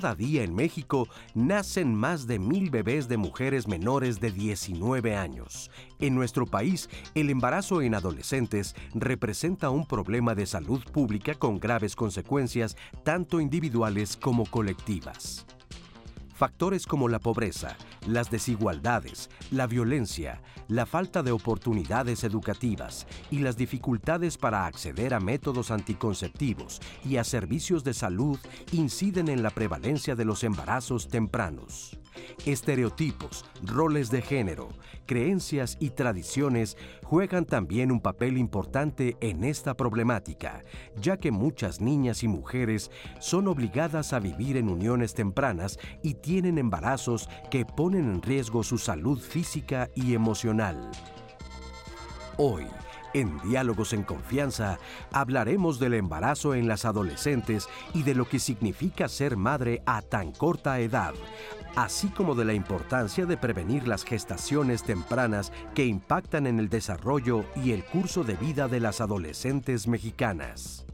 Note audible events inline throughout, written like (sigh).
Cada día en México nacen más de mil bebés de mujeres menores de 19 años. En nuestro país, el embarazo en adolescentes representa un problema de salud pública con graves consecuencias tanto individuales como colectivas. Factores como la pobreza, las desigualdades, la violencia, la falta de oportunidades educativas y las dificultades para acceder a métodos anticonceptivos y a servicios de salud inciden en la prevalencia de los embarazos tempranos. Estereotipos, roles de género, creencias y tradiciones juegan también un papel importante en esta problemática, ya que muchas niñas y mujeres son obligadas a vivir en uniones tempranas y tienen embarazos que ponen en riesgo su salud física y emocional. Hoy, en Diálogos en Confianza hablaremos del embarazo en las adolescentes y de lo que significa ser madre a tan corta edad, así como de la importancia de prevenir las gestaciones tempranas que impactan en el desarrollo y el curso de vida de las adolescentes mexicanas.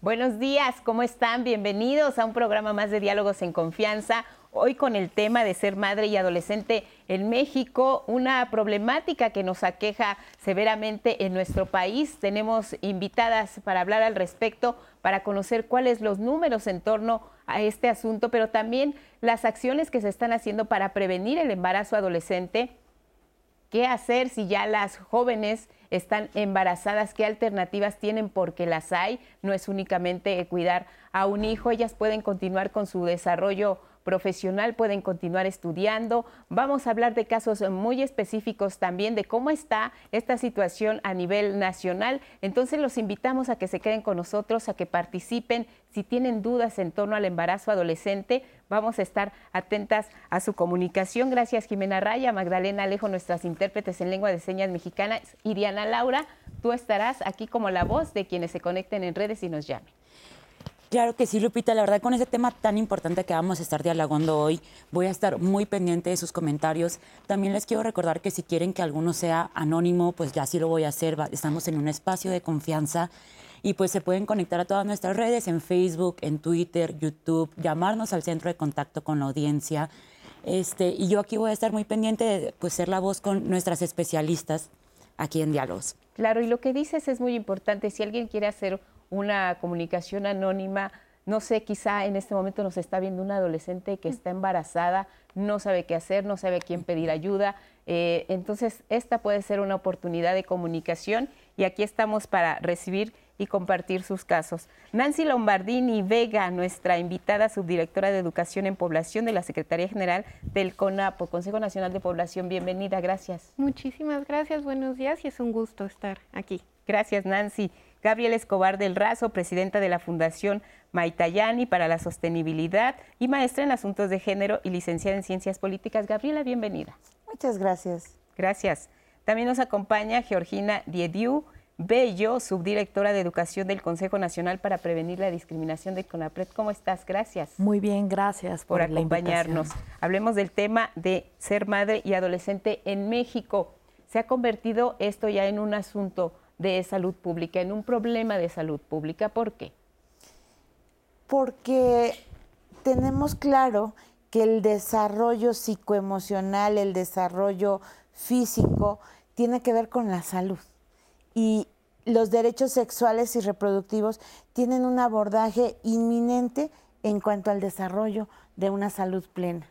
Buenos días, ¿cómo están? Bienvenidos a un programa más de Diálogos en Confianza. Hoy con el tema de ser madre y adolescente en México, una problemática que nos aqueja severamente en nuestro país. Tenemos invitadas para hablar al respecto, para conocer cuáles los números en torno a este asunto, pero también las acciones que se están haciendo para prevenir el embarazo adolescente. ¿Qué hacer si ya las jóvenes están embarazadas? ¿Qué alternativas tienen? Porque las hay. No es únicamente cuidar a un hijo, ellas pueden continuar con su desarrollo profesional, pueden continuar estudiando. Vamos a hablar de casos muy específicos también de cómo está esta situación a nivel nacional. Entonces los invitamos a que se queden con nosotros, a que participen. Si tienen dudas en torno al embarazo adolescente, vamos a estar atentas a su comunicación. Gracias Jimena Raya, Magdalena Alejo, nuestras intérpretes en lengua de señas mexicanas. Y Diana Laura, tú estarás aquí como la voz de quienes se conecten en redes y nos llamen. Claro que sí, Lupita. La verdad, con ese tema tan importante que vamos a estar dialogando hoy, voy a estar muy pendiente de sus comentarios. También les quiero recordar que si quieren que alguno sea anónimo, pues ya sí lo voy a hacer. Estamos en un espacio de confianza y pues se pueden conectar a todas nuestras redes, en Facebook, en Twitter, YouTube, llamarnos al centro de contacto con la audiencia. Este, y yo aquí voy a estar muy pendiente de pues, ser la voz con nuestras especialistas aquí en Diálogos. Claro, y lo que dices es muy importante. Si alguien quiere hacer una comunicación anónima. No sé, quizá en este momento nos está viendo una adolescente que está embarazada, no sabe qué hacer, no sabe a quién pedir ayuda. Eh, entonces, esta puede ser una oportunidad de comunicación y aquí estamos para recibir y compartir sus casos. Nancy Lombardini Vega, nuestra invitada subdirectora de Educación en Población de la Secretaría General del CONAPO, Consejo Nacional de Población, bienvenida, gracias. Muchísimas gracias, buenos días y es un gusto estar aquí. Gracias, Nancy. Gabriel Escobar del Razo, presidenta de la Fundación Maitayani para la Sostenibilidad y maestra en Asuntos de Género y licenciada en Ciencias Políticas. Gabriela, bienvenida. Muchas gracias. Gracias. También nos acompaña Georgina Diediu Bello, subdirectora de Educación del Consejo Nacional para Prevenir la Discriminación de CONAPRED. ¿Cómo estás? Gracias. Muy bien, gracias por, acompañarnos. Hablemos del tema de ser madre y adolescente en México. Se ha convertido esto ya en un asunto de salud pública, en un problema de salud pública. ¿Por qué? Porque tenemos claro que el desarrollo psicoemocional, el desarrollo físico, tiene que ver con la salud. Y los derechos sexuales y reproductivos tienen un abordaje inminente en cuanto al desarrollo de una salud plena.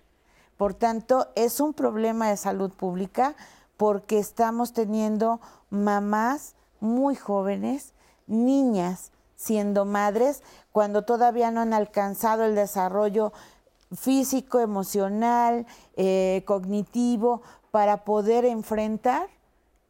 Por tanto, es un problema de salud pública porque estamos teniendo mamás muy jóvenes, niñas siendo madres, cuando todavía no han alcanzado el desarrollo físico, emocional, eh, cognitivo, para poder enfrentar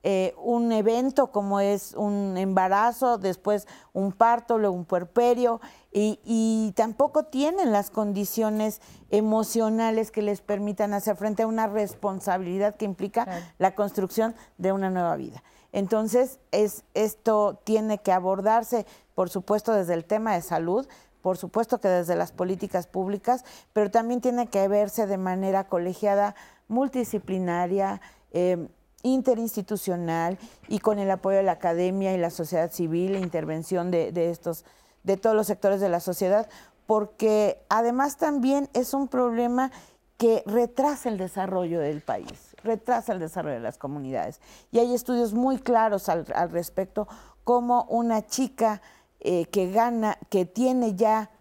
eh, un evento como es un embarazo, después un parto, luego un puerperio, y, tampoco tienen las condiciones emocionales que les permitan hacer frente a una responsabilidad que implica la construcción de una nueva vida. Entonces, es, esto tiene que abordarse, por supuesto, desde el tema de salud, por supuesto que desde las políticas públicas, pero también tiene que verse de manera colegiada, multidisciplinaria, eh, interinstitucional y con el apoyo de la academia y la sociedad civil, intervención de, de, estos, de todos los sectores de la sociedad, porque además también es un problema que retrasa el desarrollo del país, retrasa el desarrollo de las comunidades. Y hay estudios muy claros al, respecto, como una chica eh, que gana, que tiene ya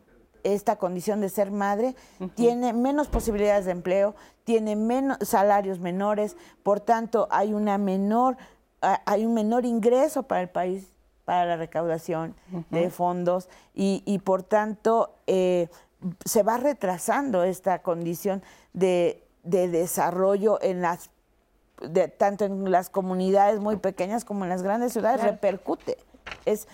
esta condición de ser madre, tiene menos posibilidades de empleo, tiene menos salarios menores, por tanto hay una menor, hay un menor ingreso para el país para la recaudación de fondos y, por tanto eh, se va retrasando esta condición de, desarrollo en las de, tanto en las comunidades muy pequeñas como en las grandes ciudades repercute. Es,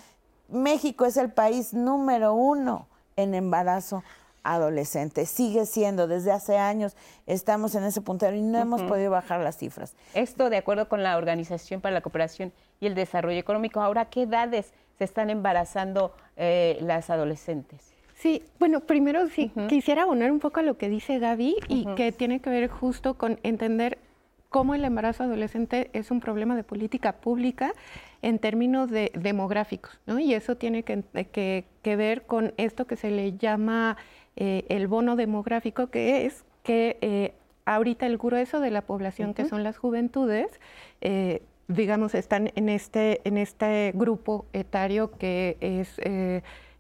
México es el país número uno en embarazo adolescente. Sigue siendo, desde hace años estamos en ese puntero y no hemos podido bajar las cifras. Esto de acuerdo con la Organización para la Cooperación y el Desarrollo Económico. Ahora, ¿qué edades se están embarazando eh, las adolescentes? Sí, bueno, primero sí, quisiera abonar un poco a lo que dice Gaby y que tiene que ver justo con entender cómo el embarazo adolescente es un problema de política pública en términos de demográficos, ¿no? Y eso tiene que, ver con esto que se le llama eh, el bono demográfico, que es que eh, ahorita el grueso de la población, que son las juventudes, eh, digamos, están en este, en este grupo etario que es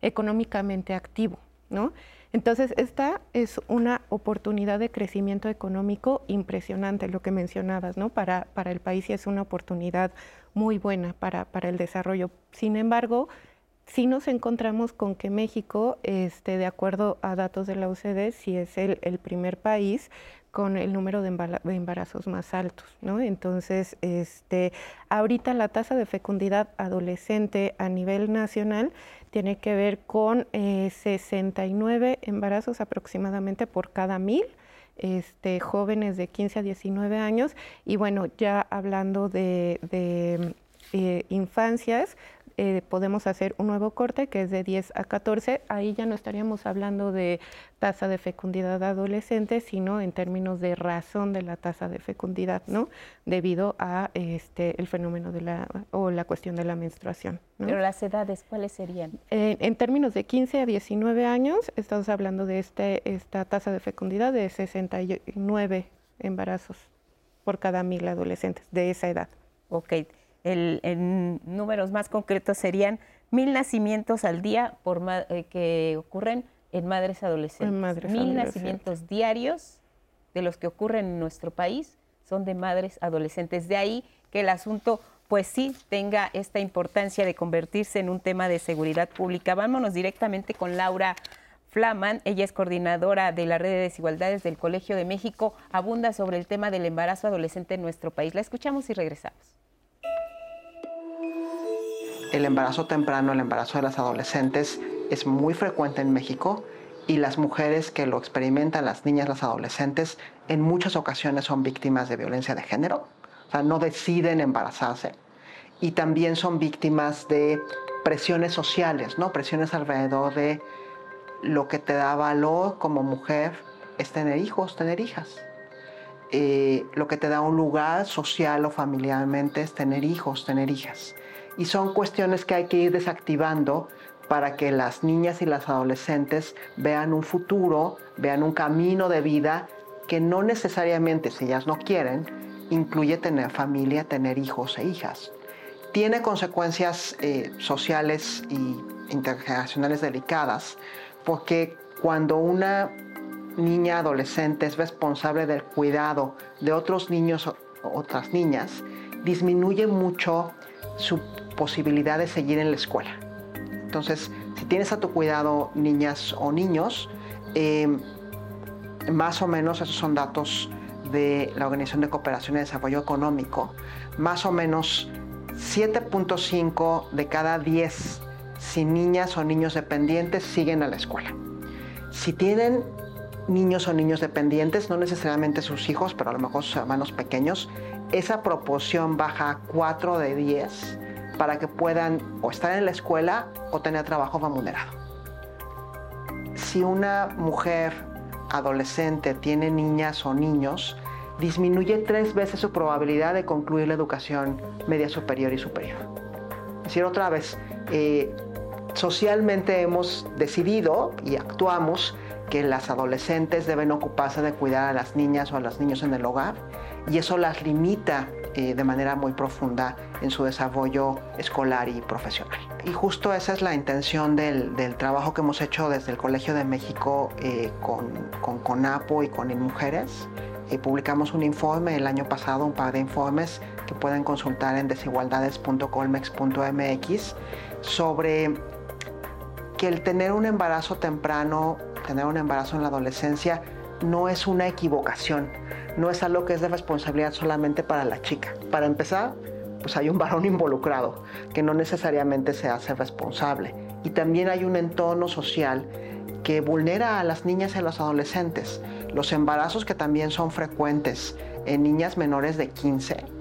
económicamente activo, ¿no? Entonces, esta es una oportunidad de crecimiento económico impresionante, lo que mencionabas, ¿no? Para, para el país y es una oportunidad muy buena para, para el desarrollo. Sin embargo, sí nos encontramos con que México, este, de acuerdo a datos de la OCDE, sí es el, el primer país con el número de, embarazos más altos, ¿no? Entonces, este, ahorita la tasa de fecundidad adolescente a nivel nacional tiene que ver con 69 eh, embarazos aproximadamente por cada mil. Este, jóvenes de 15 a 19 años y bueno, ya hablando de, eh, infancias, eh, podemos hacer un nuevo corte que es de 10 a 14. Ahí ya no estaríamos hablando de tasa de fecundidad adolescente, sino en términos de razón de la tasa de fecundidad, ¿no? Debido a este el fenómeno de la o la cuestión de la menstruación. Pero las edades, ¿cuáles serían? en términos de 15 a 19 años, estamos hablando de este esta tasa de fecundidad de 69 embarazos por cada mil adolescentes de esa edad. Ok en números más concretos serían mil nacimientos al día por eh, que ocurren en madres adolescentes. mil nacimientos diarios de los que ocurren en nuestro país son de madres adolescentes. De ahí que el asunto, pues sí, tenga esta importancia de convertirse en un tema de seguridad pública. Vámonos directamente con Laura Flaman. Ella es coordinadora de la red de desigualdades del Colegio de México. Abunda sobre el tema del embarazo adolescente en nuestro país. La escuchamos y regresamos el embarazo temprano, el embarazo de las adolescentes es muy frecuente en México y las mujeres que lo experimentan, las niñas, las adolescentes, en muchas ocasiones son víctimas de violencia de género, o sea, no deciden embarazarse y también son víctimas de presiones sociales, ¿no? Presiones alrededor de lo que te da valor como mujer es tener hijos, tener hijas. Eh, lo que te da un lugar social o familiarmente es tener hijos, tener hijas y son cuestiones que hay que ir desactivando para que las niñas y las adolescentes vean un futuro, vean un camino de vida que no necesariamente, si ellas no quieren, incluye tener familia, tener hijos e hijas. Tiene consecuencias eh, sociales y intergeneracionales delicadas, porque cuando una niña adolescente es responsable del cuidado de otros niños o otras niñas, disminuye mucho su posibilidad de seguir en la escuela. Entonces, si tienes a tu cuidado niñas o niños, em, más o menos esos son datos de la Organización de Cooperación y Desarrollo Económico, más o menos 7.5 de cada 10 si niñas o niños dependientes siguen a la escuela. Si tienen niños o niños dependientes, no necesariamente sus hijos, pero a lo mejor sus hermanos pequeños, esa proporción baja a 4 de 10 para que puedan o estar en la escuela o tener trabajo remunerado. Si una mujer adolescente tiene niñas o niños, disminuye tres veces su probabilidad de concluir la educación media superior y superior. Es decir, otra vez, eh, Socialmente hemos decidido y actuamos que las adolescentes deben ocuparse de cuidar a las niñas o a los niños en el hogar y eso las limita eh, de manera muy profunda en su desarrollo escolar y profesional. Y justo esa es la intención del, trabajo que hemos hecho desde el Colegio de México eh, con, con y con InMujeres. Eh, publicamos un informe el año pasado, un par de informes que pueden consultar en desigualdades.colmex.mx sobre que el tener un embarazo temprano, tener un embarazo en la adolescencia, no es una equivocación, no es algo que es de responsabilidad solamente para la chica. Para empezar, pues hay un varón involucrado que no necesariamente se hace responsable. Y también hay un entorno social que vulnera a las niñas y a los adolescentes. Los embarazos que también son frecuentes en niñas menores de 15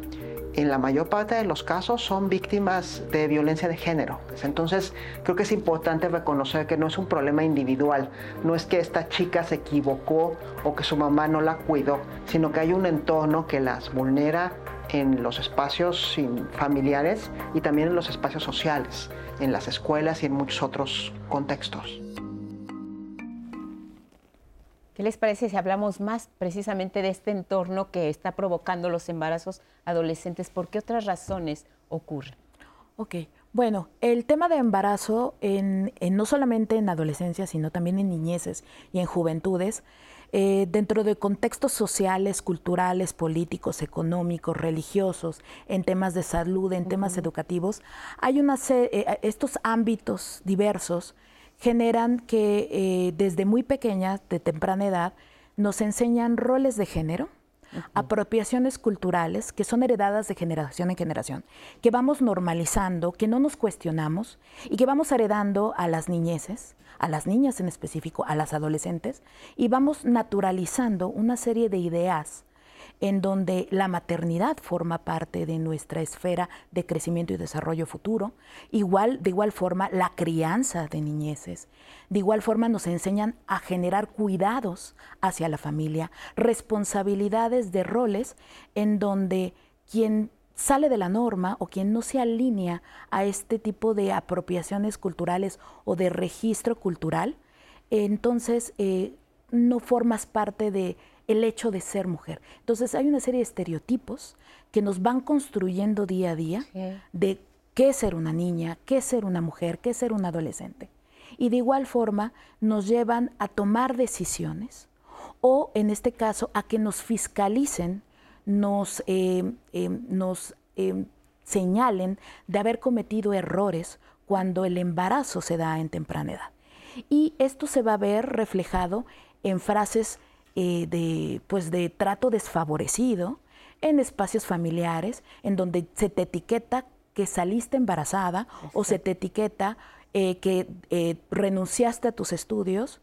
en la mayor parte de los casos son víctimas de violencia de género. Entonces, creo que es importante reconocer que no es un problema individual, no es que esta chica se equivocó o que su mamá no la cuidó, sino que hay un entorno que las vulnera en los espacios familiares y también en los espacios sociales, en las escuelas y en muchos otros contextos. ¿Qué les parece si hablamos más precisamente de este entorno que está provocando los embarazos adolescentes? ¿Por qué otras razones ocurren? Ok, bueno, el tema de embarazo en, no solamente en adolescencia, sino también en niñeces y en juventudes, eh, dentro de contextos sociales, culturales, políticos, económicos, religiosos, en temas de salud, en temas educativos, hay una eh, estos ámbitos diversos generan que eh, desde muy pequeñas, de temprana edad, nos enseñan roles de género, apropiaciones culturales que son heredadas de generación en generación, que vamos normalizando, que no nos cuestionamos y que vamos heredando a las niñeces, a las niñas en específico, a las adolescentes, y vamos naturalizando una serie de ideas en donde la maternidad forma parte de nuestra esfera de crecimiento y desarrollo futuro, igual, de igual forma la crianza de niñeces, de igual forma nos enseñan a generar cuidados hacia la familia, responsabilidades de roles en donde quien sale de la norma o quien no se alinea a este tipo de apropiaciones culturales o de registro cultural, entonces eh, no formas parte de el hecho de ser mujer. Entonces hay una serie de estereotipos que nos van construyendo día a día de qué es ser una niña, qué es ser una mujer, qué es ser un adolescente. Y de igual forma nos llevan a tomar decisiones o en este caso a que nos fiscalicen, nos, eh, eh, nos eh, señalen de haber cometido errores cuando el embarazo se da en temprana edad. Y esto se va a ver reflejado en frases eh, de, pues de trato desfavorecido en espacios familiares, en donde se te etiqueta que saliste embarazada o se te etiqueta eh, que eh, renunciaste a tus estudios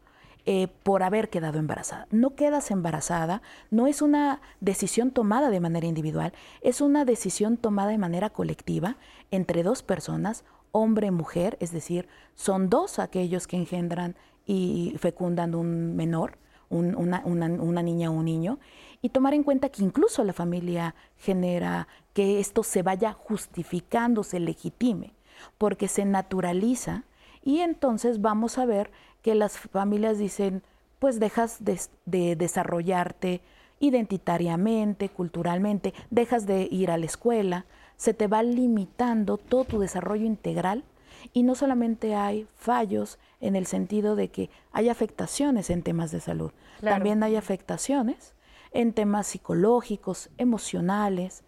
por haber quedado embarazada. No quedas embarazada, no es una decisión tomada de manera individual, es una decisión tomada de manera colectiva entre dos personas, hombre y mujer, es decir, son dos aquellos que engendran y fecundan un menor, una, niña o un niño, y tomar en cuenta que incluso la familia genera que esto se vaya justificando, se legitime, porque se naturaliza y entonces vamos a ver que las familias dicen, pues dejas de, desarrollarte identitariamente, culturalmente, dejas de ir a la escuela, se te va limitando todo tu desarrollo integral y no solamente hay fallos en el sentido de que hay afectaciones en temas de salud, también hay afectaciones en temas psicológicos, emocionales,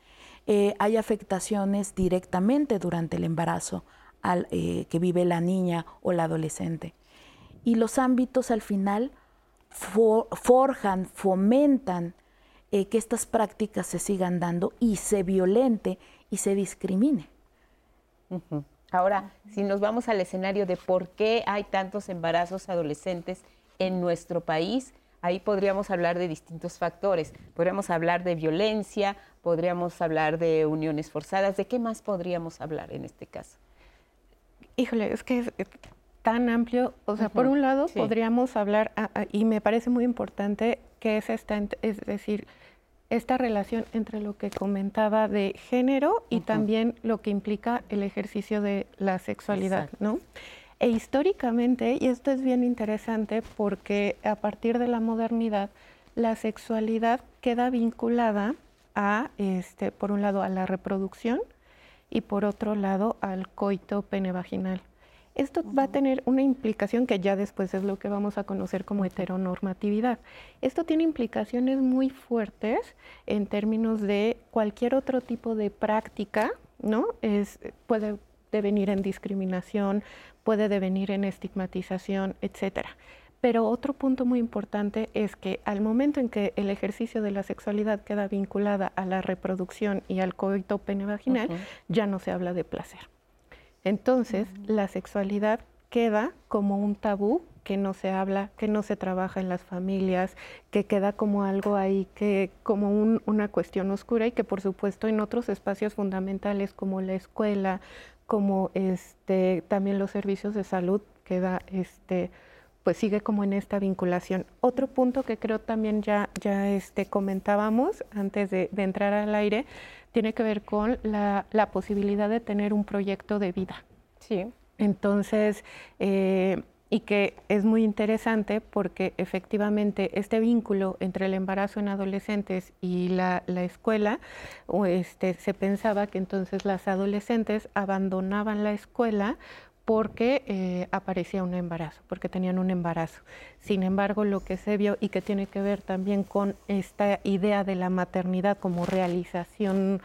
eh, hay afectaciones directamente durante el embarazo al, eh, que vive la niña o la adolescente. Y los ámbitos al final forjan, fomentan eh, que estas prácticas se sigan dando y se violente y se discrimine. Ahora, si nos vamos al escenario de por qué hay tantos embarazos adolescentes en nuestro país, ahí podríamos hablar de distintos factores. Podríamos hablar de violencia, podríamos hablar de uniones forzadas. ¿De qué más podríamos hablar en este caso? Híjole, es que es tan amplio. O sea, por un lado podríamos hablar, ah, ah, y me parece muy importante, que es esta, es decir, esta relación entre lo que comentaba de género y también lo que implica el ejercicio de la sexualidad, ¿no? E históricamente, y esto es bien interesante porque a partir de la modernidad, la sexualidad queda vinculada a, este, por un lado, a la reproducción y por otro lado, al coito penevaginal. Esto va a tener una implicación que ya después es lo que vamos a conocer como heteronormatividad. Esto tiene implicaciones muy fuertes en términos de cualquier otro tipo de práctica, ¿no? Es, puede devenir en discriminación, puede devenir en estigmatización, etcétera. Pero otro punto muy importante es que al momento en que el ejercicio de la sexualidad queda vinculada a la reproducción y al coito penevaginal, ya no se habla de placer. Entonces, la sexualidad queda como un tabú que no se habla, que no se trabaja en las familias, que queda como algo ahí, que como una cuestión oscura y que por supuesto en otros espacios fundamentales como la escuela, como este también los servicios de salud queda este pues sigue como en esta vinculación. Otro punto que creo también ya, ya este, comentábamos antes de, entrar al aire tiene que ver con la, posibilidad de tener un proyecto de vida. Sí. Entonces, eh, y que es muy interesante porque efectivamente este vínculo entre el embarazo en adolescentes y la, la escuela, o este, se pensaba que entonces las adolescentes abandonaban la escuela porque eh, aparecía un embarazo, porque tenían un embarazo. Sin embargo, lo que se vio y que tiene que ver también con esta idea de la maternidad como realización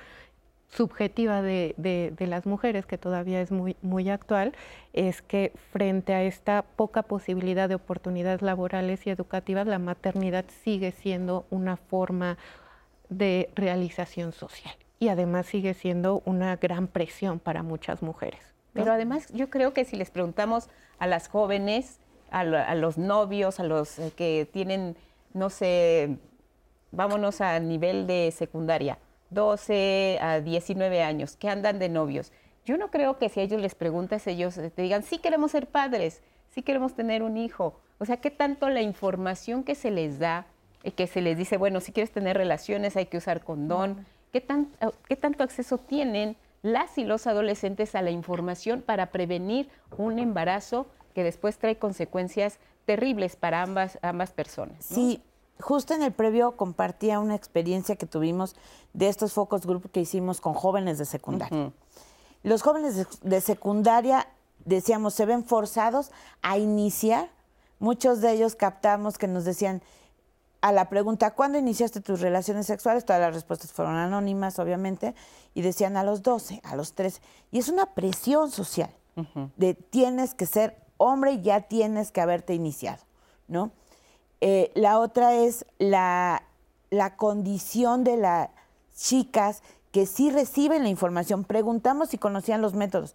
subjetiva de, las mujeres, que todavía es muy actual, es que frente a esta poca posibilidad de oportunidades laborales y educativas, la maternidad sigue siendo una forma de realización social y además sigue siendo una gran presión para muchas mujeres. Pero además yo creo que si les preguntamos a las jóvenes, a, los novios, a los eh, que tienen, no sé, vámonos a nivel de secundaria, 12 a 19 años, que andan de novios. Yo no creo que si a ellos les preguntas, ellos te digan, sí queremos ser padres, sí queremos tener un hijo. O sea, ¿qué tanto la información que se les da, y que se les dice, bueno, si quieres tener relaciones hay que usar condón, ¿qué, tan, qué tanto acceso tienen las y los adolescentes a la información para prevenir un embarazo que después trae consecuencias terribles para ambas, ambas personas. Sí, justo en el previo compartía una experiencia que tuvimos de estos focos grupos que hicimos con jóvenes de secundaria. Los jóvenes de secundaria, decíamos, se ven forzados a iniciar. Muchos de ellos captamos que nos decían, a la pregunta, ¿cuándo iniciaste tus relaciones sexuales? Todas las respuestas fueron anónimas, obviamente, y decían a los 12, a los 13. Y es una presión social de tienes que ser hombre y ya tienes que haberte iniciado, ¿no? Eh, la otra es la, la condición de las chicas que sí reciben la información. Preguntamos si conocían los métodos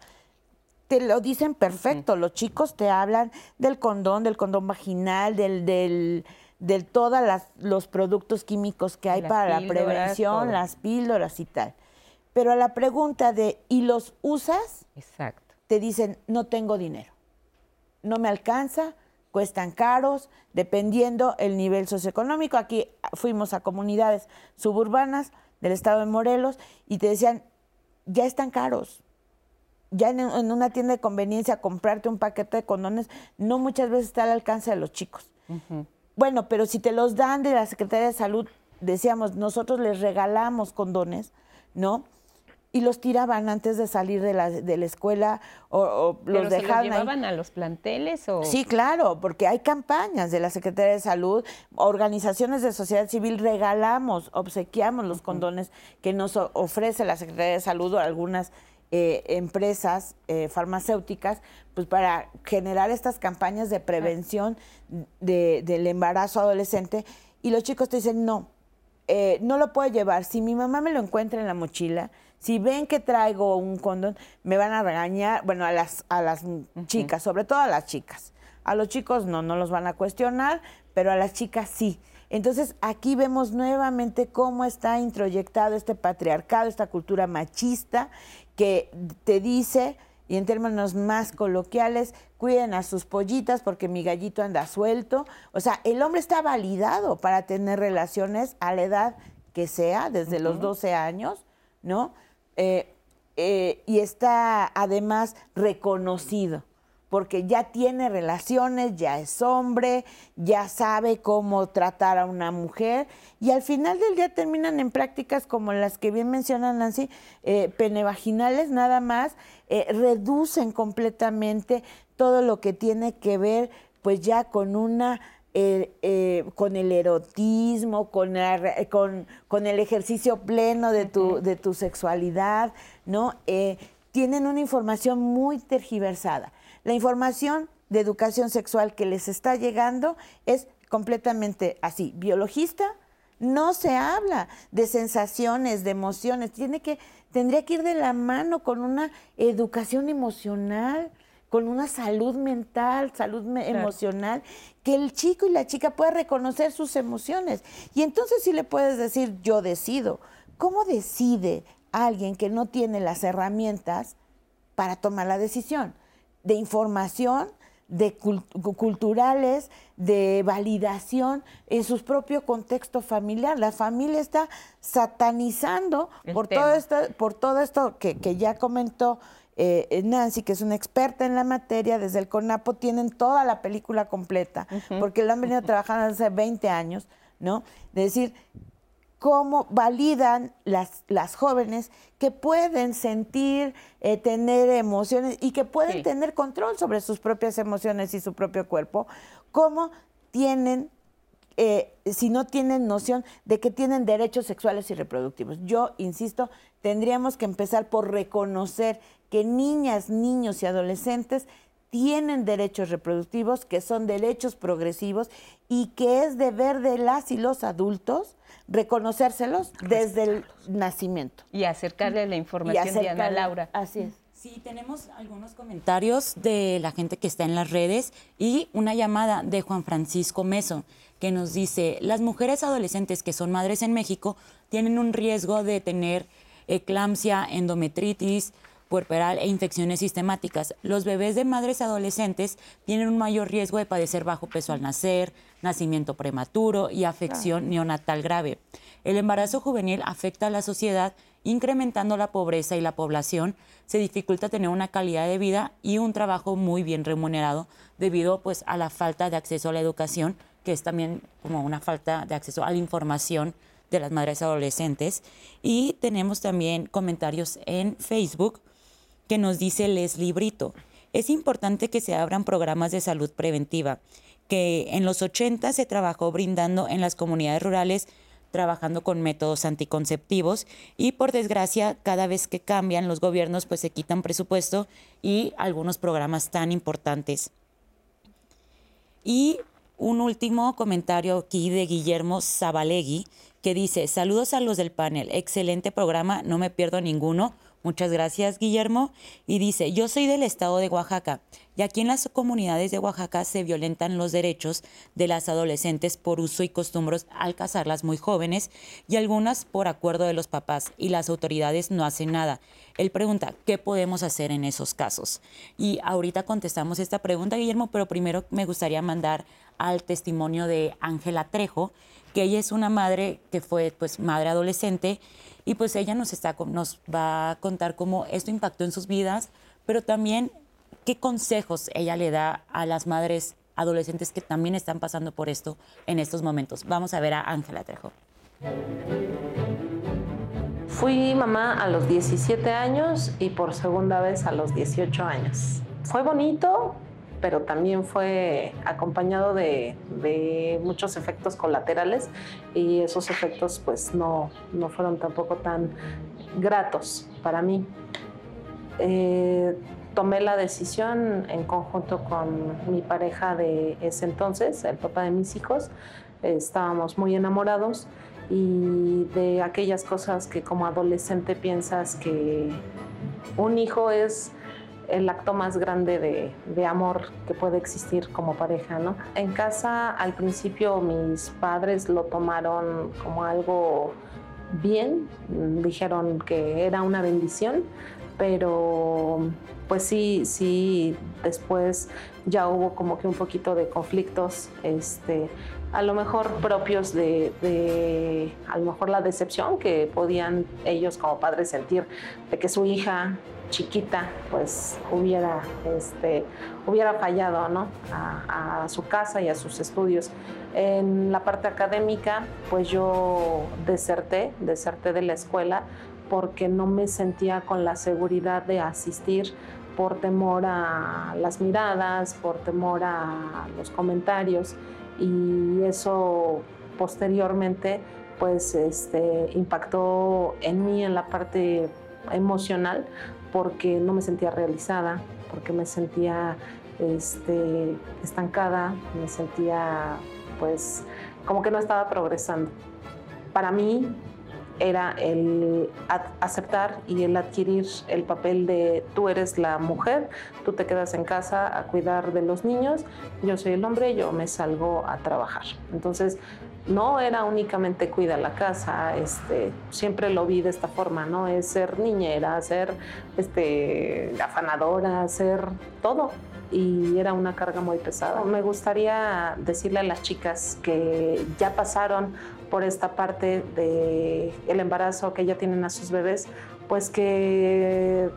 te lo dicen perfecto. Los chicos te hablan del condón, del condón vaginal, del, del de todos los productos químicos que hay para la prevención, las píldoras y tal. Pero a la pregunta de ¿y los usas? Exacto. Te dicen, no tengo dinero. No me alcanza, cuestan caros, dependiendo el nivel socioeconómico. Aquí fuimos a comunidades suburbanas del estado de Morelos y te decían, ya están caros. Ya en, una tienda de conveniencia comprarte un paquete de condones no muchas veces está al alcance de los chicos. Bueno, pero si te los dan de la Secretaría de Salud, decíamos, nosotros les regalamos condones, ¿no? Y los tiraban antes de salir de la, de la escuela o, los dejaban. Se los llevaban a los planteles o.? Sí, claro, porque hay campañas de la Secretaría de Salud, organizaciones de sociedad civil regalamos, obsequiamos los condones que nos ofrece la Secretaría de Salud o algunas eh, empresas eh, farmacéuticas pues para generar estas campañas de prevención del embarazo adolescente y los chicos te dicen no, eh, no lo puedo llevar. Si mi mamá me lo encuentra en la mochila, si ven que traigo un condón, me van a regañar, bueno, a las, a las chicas, sobre todo a las chicas. A los chicos no, no los van a cuestionar, pero a las chicas sí. Entonces aquí vemos nuevamente cómo está introyectado este patriarcado, esta cultura machista que te dice, y en términos más coloquiales, cuiden a sus pollitas porque mi gallito anda suelto. O sea, el hombre está validado para tener relaciones a la edad que sea, desde los 12 años, ¿no? Eh, eh, y está además reconocido porque ya tiene relaciones, ya es hombre, ya sabe cómo tratar a una mujer y al final del día terminan en prácticas como las que bien mencionan Nancy, eh, penevaginales nada más, eh, reducen completamente todo lo que tiene que ver pues ya con una eh, eh, con el erotismo, con, con, con, el ejercicio pleno de tu, de tu sexualidad, ¿no? Tienen una información muy tergiversada. La información de educación sexual que les está llegando es completamente así, biologista, no se habla de sensaciones, de emociones, tiene que, tendría que ir de la mano con una educación emocional, con una salud mental, salud emocional, que el chico y la chica puedan reconocer sus emociones. Y entonces sí le puedes decir, yo decido. ¿Cómo decide alguien que no tiene las herramientas para tomar la decisión? De información, de culturales, de validación en su propio contexto familiar. La familia está satanizando por todo, esto, por todo esto que, que ya comentó eh, Nancy, que es una experta en la materia, desde el CONAPO tienen toda la película completa, porque lo han venido (laughs) trabajando hace 20 años, ¿no? De decir, cómo validan las, las jóvenes que pueden sentir, eh, tener emociones y que pueden tener control sobre sus propias emociones y su propio cuerpo, cómo tienen eh, si no tienen noción de que tienen derechos sexuales y reproductivos. Yo, insisto, tendríamos que empezar por reconocer que niñas, niños y adolescentes tienen derechos reproductivos, que son derechos progresivos y que es deber de las y los adultos reconocérselos desde el nacimiento. Y acercarle la información de Ana Laura. Así es. Sí, tenemos algunos comentarios de la gente que está en las redes y una llamada de Juan Francisco Meso que nos dice, las mujeres adolescentes que son madres en México tienen un riesgo de tener eclampsia, endometritis, puerperal e infecciones sistemáticas. Los bebés de madres adolescentes tienen un mayor riesgo de padecer bajo peso al nacer, nacimiento prematuro y afección neonatal grave. El embarazo juvenil afecta a la sociedad incrementando la pobreza y la población, se dificulta tener una calidad de vida y un trabajo muy bien remunerado debido pues a la falta de acceso a la educación, que es también como una falta de acceso a la información de las madres adolescentes. Y tenemos también comentarios en Facebook que nos dice Leslie Brito. Es importante que se abran programas de salud preventiva, que en los 80 se trabajó brindando en las comunidades rurales trabajando con métodos anticonceptivos y por desgracia cada vez que cambian los gobiernos pues se quitan presupuesto y algunos programas tan importantes. Y un último comentario aquí de Guillermo Zabalegui que dice, saludos a los del panel, excelente programa, no me pierdo ninguno. Muchas gracias, Guillermo. Y dice, yo soy del estado de Oaxaca y aquí en las comunidades de Oaxaca se violentan los derechos de las adolescentes por uso y costumbres al casarlas muy jóvenes y algunas por acuerdo de los papás y las autoridades no hacen nada. Él pregunta, ¿qué podemos hacer en esos casos? Y ahorita contestamos esta pregunta, Guillermo, pero primero me gustaría mandar al testimonio de Ángela Trejo, que ella es una madre que fue pues madre adolescente y pues ella nos, está, nos va a contar cómo esto impactó en sus vidas, pero también qué consejos ella le da a las madres adolescentes que también están pasando por esto en estos momentos. Vamos a ver a Ángela Trejo. Fui mamá a los 17 años y por segunda vez a los 18 años. Fue bonito, pero también fue acompañado de, muchos efectos colaterales y esos efectos pues no, no fueron tampoco tan gratos para mí. Eh, tomé la decisión en conjunto con mi pareja de ese entonces, el papá de mis hijos. Estábamos muy enamorados y de aquellas cosas que como adolescente piensas que un hijo es el acto más grande de, amor que puede existir como pareja, ¿no? En casa al principio mis padres lo tomaron como algo bien, dijeron que era una bendición, pero pues sí, sí, después ya hubo como que un poquito de conflictos, este, a lo mejor propios de, a lo mejor la decepción que podían ellos como padres sentir de que su hija chiquita pues hubiera, este, hubiera fallado ¿no? a, su casa y a sus estudios. En la parte académica pues yo deserté, deserté de la escuela porque no me sentía con la seguridad de asistir por temor a las miradas, por temor a los comentarios y eso posteriormente pues este, impactó en mí en la parte emocional porque no me sentía realizada, porque me sentía este, estancada, me sentía pues como que no estaba progresando. Para mí era el aceptar y el adquirir el papel de tú eres la mujer, tú te quedas en casa a cuidar de los niños, yo soy el hombre, yo me salgo a trabajar. Entonces, no era únicamente cuida la casa, este, siempre lo vi de esta forma, ¿no? Es ser niñera, ser este, afanadora, ser todo y era una carga muy pesada. Me gustaría decirle a las chicas que ya pasaron por esta parte del el embarazo, que ya tienen a sus bebés, pues que,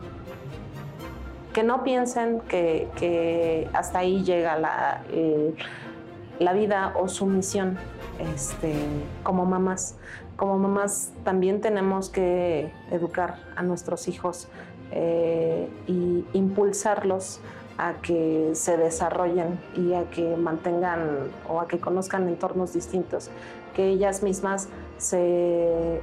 que no piensen que, hasta ahí llega la, la vida o su misión este, como mamás. Como mamás también tenemos que educar a nuestros hijos e impulsarlos a que se desarrollen y a que mantengan o a que conozcan entornos distintos que ellas mismas se,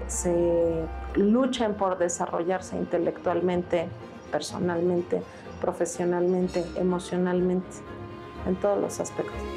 luchen por desarrollarse intelectualmente, personalmente, profesionalmente, emocionalmente, en todos los aspectos.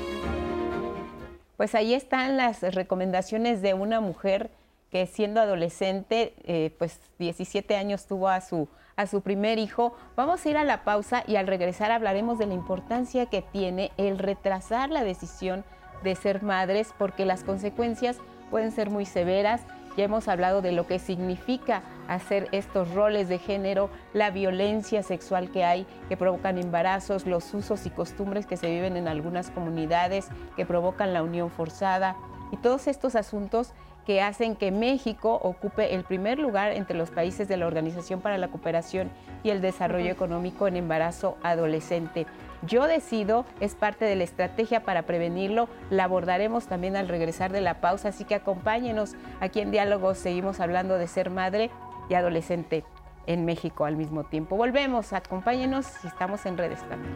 Pues ahí están las recomendaciones de una mujer que siendo adolescente, eh, pues 17 años tuvo a su, a su primer hijo. Vamos a ir a la pausa y al regresar hablaremos de la importancia que tiene el retrasar la decisión de ser madres porque las consecuencias pueden ser muy severas. Ya hemos hablado de lo que significa hacer estos roles de género, la violencia sexual que hay, que provocan embarazos, los usos y costumbres que se viven en algunas comunidades, que provocan la unión forzada y todos estos asuntos que hacen que México ocupe el primer lugar entre los países de la Organización para la Cooperación y el Desarrollo Económico en embarazo adolescente. Yo decido es parte de la estrategia para prevenirlo. La abordaremos también al regresar de la pausa, así que acompáñenos aquí en Diálogos. Seguimos hablando de ser madre y adolescente en México al mismo tiempo. Volvemos, acompáñenos si estamos en redes también.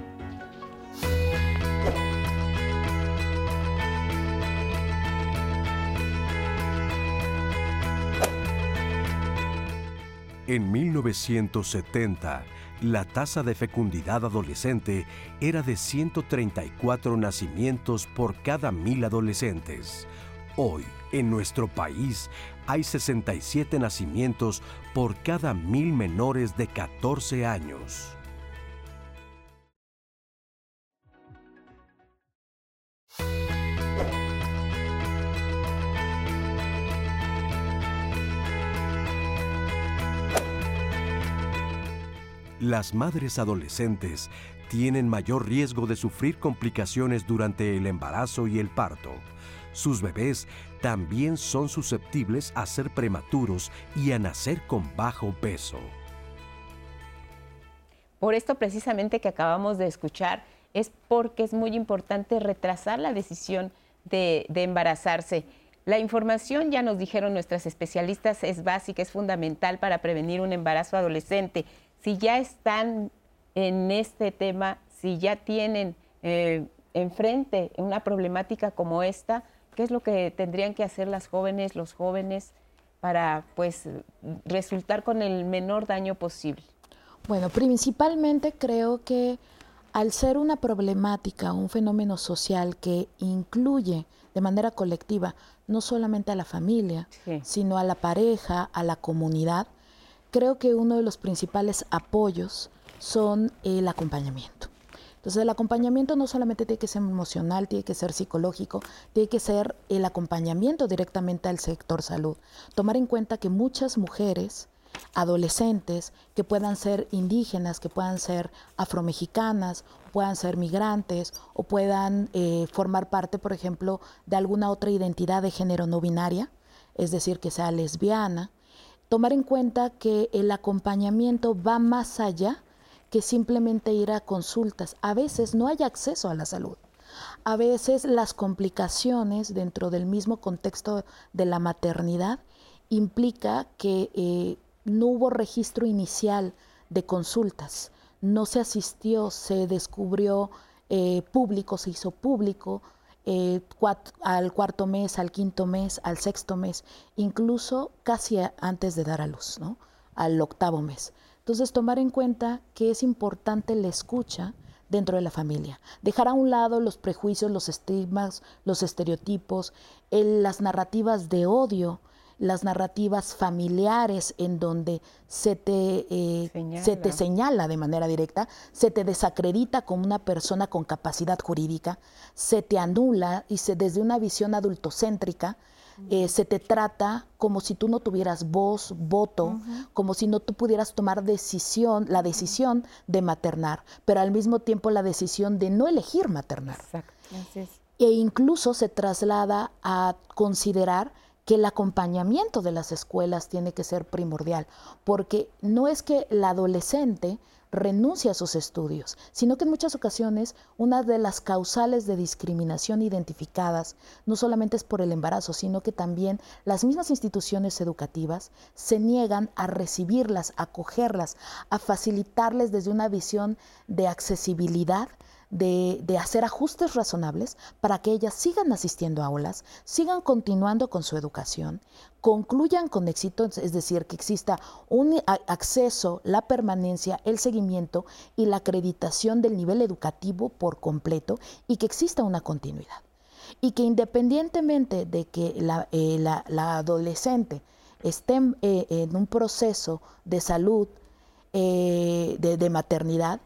En 1970, la tasa de fecundidad adolescente era de 134 nacimientos por cada mil adolescentes. Hoy, en nuestro país, hay 67 nacimientos por cada mil menores de 14 años. Las madres adolescentes tienen mayor riesgo de sufrir complicaciones durante el embarazo y el parto. Sus bebés también son susceptibles a ser prematuros y a nacer con bajo peso. Por esto precisamente que acabamos de escuchar, es porque es muy importante retrasar la decisión de, embarazarse. La información, ya nos dijeron nuestras especialistas, es básica, es fundamental para prevenir un embarazo adolescente si ya están en este tema, si ya tienen eh, enfrente una problemática como esta, ¿qué es lo que tendrían que hacer las jóvenes, los jóvenes, para pues resultar con el menor daño posible? Bueno, principalmente creo que al ser una problemática, un fenómeno social que incluye de manera colectiva no solamente a la familia, sino a la pareja, a la comunidad, creo que uno de los principales apoyos son el acompañamiento. Entonces el acompañamiento no solamente tiene que ser emocional, tiene que ser psicológico, tiene que ser el acompañamiento directamente al sector salud. Tomar en cuenta que muchas mujeres adolescentes que puedan ser indígenas, que puedan ser afromexicanas, puedan ser migrantes o puedan eh, formar parte, por ejemplo, de alguna otra identidad de género no binaria, es decir, que sea lesbiana. Tomar en cuenta que el acompañamiento va más allá que simplemente ir a consultas. A veces no hay acceso a la salud. A veces las complicaciones dentro del mismo contexto de la maternidad implica que eh, no hubo registro inicial de consultas, no se asistió, se descubrió eh, público, se hizo público eh, al cuarto mes, al quinto mes, al sexto mes, incluso casi antes de dar a luz, ¿no? al octavo mes. Entonces, tomar en cuenta que es importante la escucha dentro de la familia. Dejar a un lado los prejuicios, los estigmas, los estereotipos, las narrativas de odio las narrativas familiares en donde se te, eh, se te señala de manera directa, se te desacredita como una persona con capacidad jurídica, se te anula y se, desde una visión adultocéntrica eh, se te trata como si tú no tuvieras voz, voto, como si no tú pudieras tomar decisión, la decisión de maternar, pero al mismo tiempo la decisión de no elegir maternar. Exacto. E incluso se traslada a considerar que el acompañamiento de las escuelas tiene que ser primordial, porque no es que la adolescente renuncie a sus estudios, sino que en muchas ocasiones una de las causales de discriminación identificadas no solamente es por el embarazo, sino que también las mismas instituciones educativas se niegan a recibirlas, a acogerlas, a facilitarles desde una visión de accesibilidad de, hacer ajustes razonables para que ellas sigan asistiendo a aulas, sigan continuando con su educación, concluyan con éxito, es decir, que exista un acceso, la permanencia, el seguimiento y la acreditación del nivel educativo por completo y que exista una continuidad. Y que independientemente de que la, eh, adolescente esté eh, en un proceso de salud, eh, de maternidad,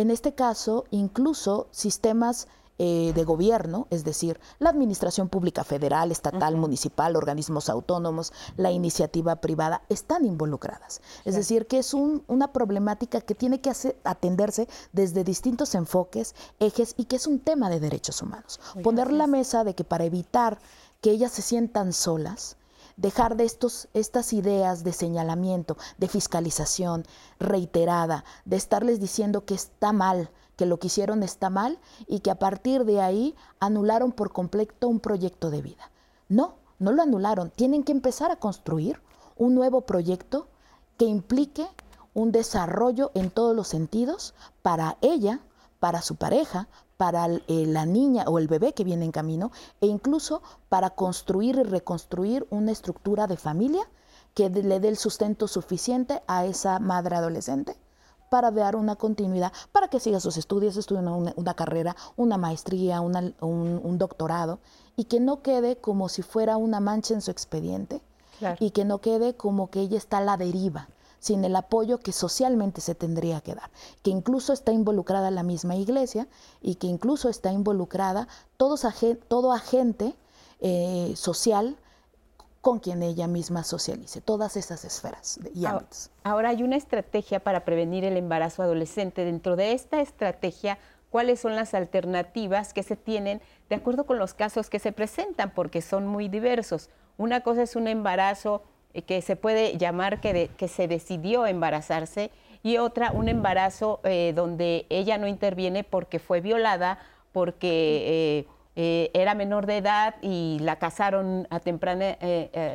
en este caso, incluso sistemas eh, de gobierno, es decir, la administración pública federal, estatal, municipal, organismos autónomos, la iniciativa privada, están involucradas. Es decir, que es una problemática que tiene que atenderse desde distintos enfoques, ejes y que es un tema de derechos humanos. Poner la mesa de que para evitar que ellas se sientan solas, dejar de estos, estas ideas de señalamiento, de fiscalización reiterada, de estarles diciendo que está mal, que lo que hicieron está mal y que a partir de ahí anularon por completo un proyecto de vida. No, no lo anularon. Tienen que empezar a construir un nuevo proyecto que implique un desarrollo en todos los sentidos para ella, para su pareja, para eh, la niña o el bebé que viene en camino e incluso para construir y reconstruir una estructura de familia que le dé el sustento suficiente a esa madre adolescente para dar una continuidad, para que siga sus estudios, estudie una, carrera, una maestría, un, doctorado, y que no quede como si fuera una mancha en su expediente, y que no quede como que ella está a la deriva, sin el apoyo que socialmente se tendría que dar, que incluso está involucrada la misma iglesia y que incluso está involucrada todos, todo agente eh, social con quien ella misma socialice, todas esas esferas y ámbitos. Ahora hay una estrategia para prevenir el embarazo adolescente. Dentro de esta estrategia, ¿cuáles son las alternativas que se tienen de acuerdo con los casos que se presentan? Porque son muy diversos. Una cosa es un embarazo que se puede llamar que, que se decidió embarazarse y otra un embarazo eh, donde ella no interviene porque fue violada, porque eh, era menor de edad y la casaron a temprana,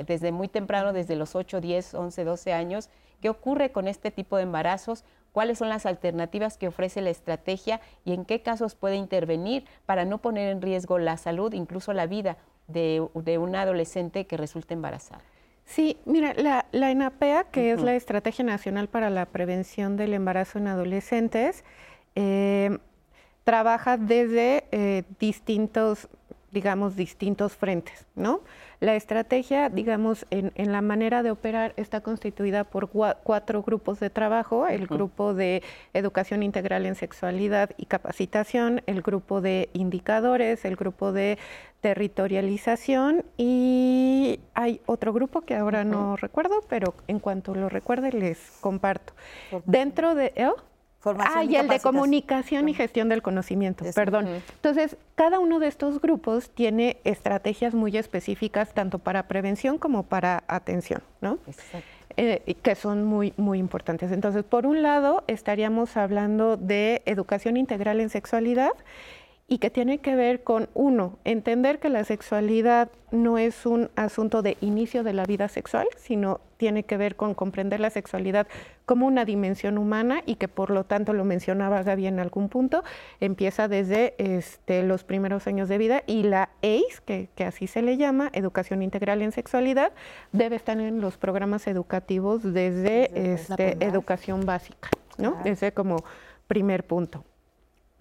desde muy temprano, desde los 8, 10, 11, 12 años. ¿Qué ocurre con este tipo de embarazos? ¿Cuáles son las alternativas que ofrece la estrategia y en qué casos puede intervenir para no poner en riesgo la salud, incluso la vida de, de una adolescente que resulte embarazada? Sí, mira, la, la ENAPEA, que es la Estrategia Nacional para la Prevención del Embarazo en Adolescentes, eh, trabaja desde eh, distintos digamos, distintos frentes, ¿no? La estrategia, digamos, en, la manera de operar está constituida por cuatro grupos de trabajo, el grupo de educación integral en sexualidad y capacitación, el grupo de indicadores, el grupo de territorialización y hay otro grupo que ahora no recuerdo, pero en cuanto lo recuerde les comparto. Dentro de... ¿oh? ah, y, el de comunicación y gestión del conocimiento, perdón. Entonces, cada uno de estos grupos tiene estrategias muy específicas tanto para prevención como para atención, ¿no? Eh, que son muy, muy importantes. Entonces, por un lado, estaríamos hablando de educación integral en sexualidad y que tiene que ver con, uno, entender que la sexualidad no es un asunto de inicio de la vida sexual, sino tiene que ver con comprender la sexualidad como una dimensión humana y que por lo tanto, lo mencionaba Gaby en algún punto, empieza desde este, los primeros años de vida y la ACE, que, que, así se le llama, Educación Integral en Sexualidad, debe estar en los programas educativos desde, este, educación básica, ¿no? Ese como primer punto.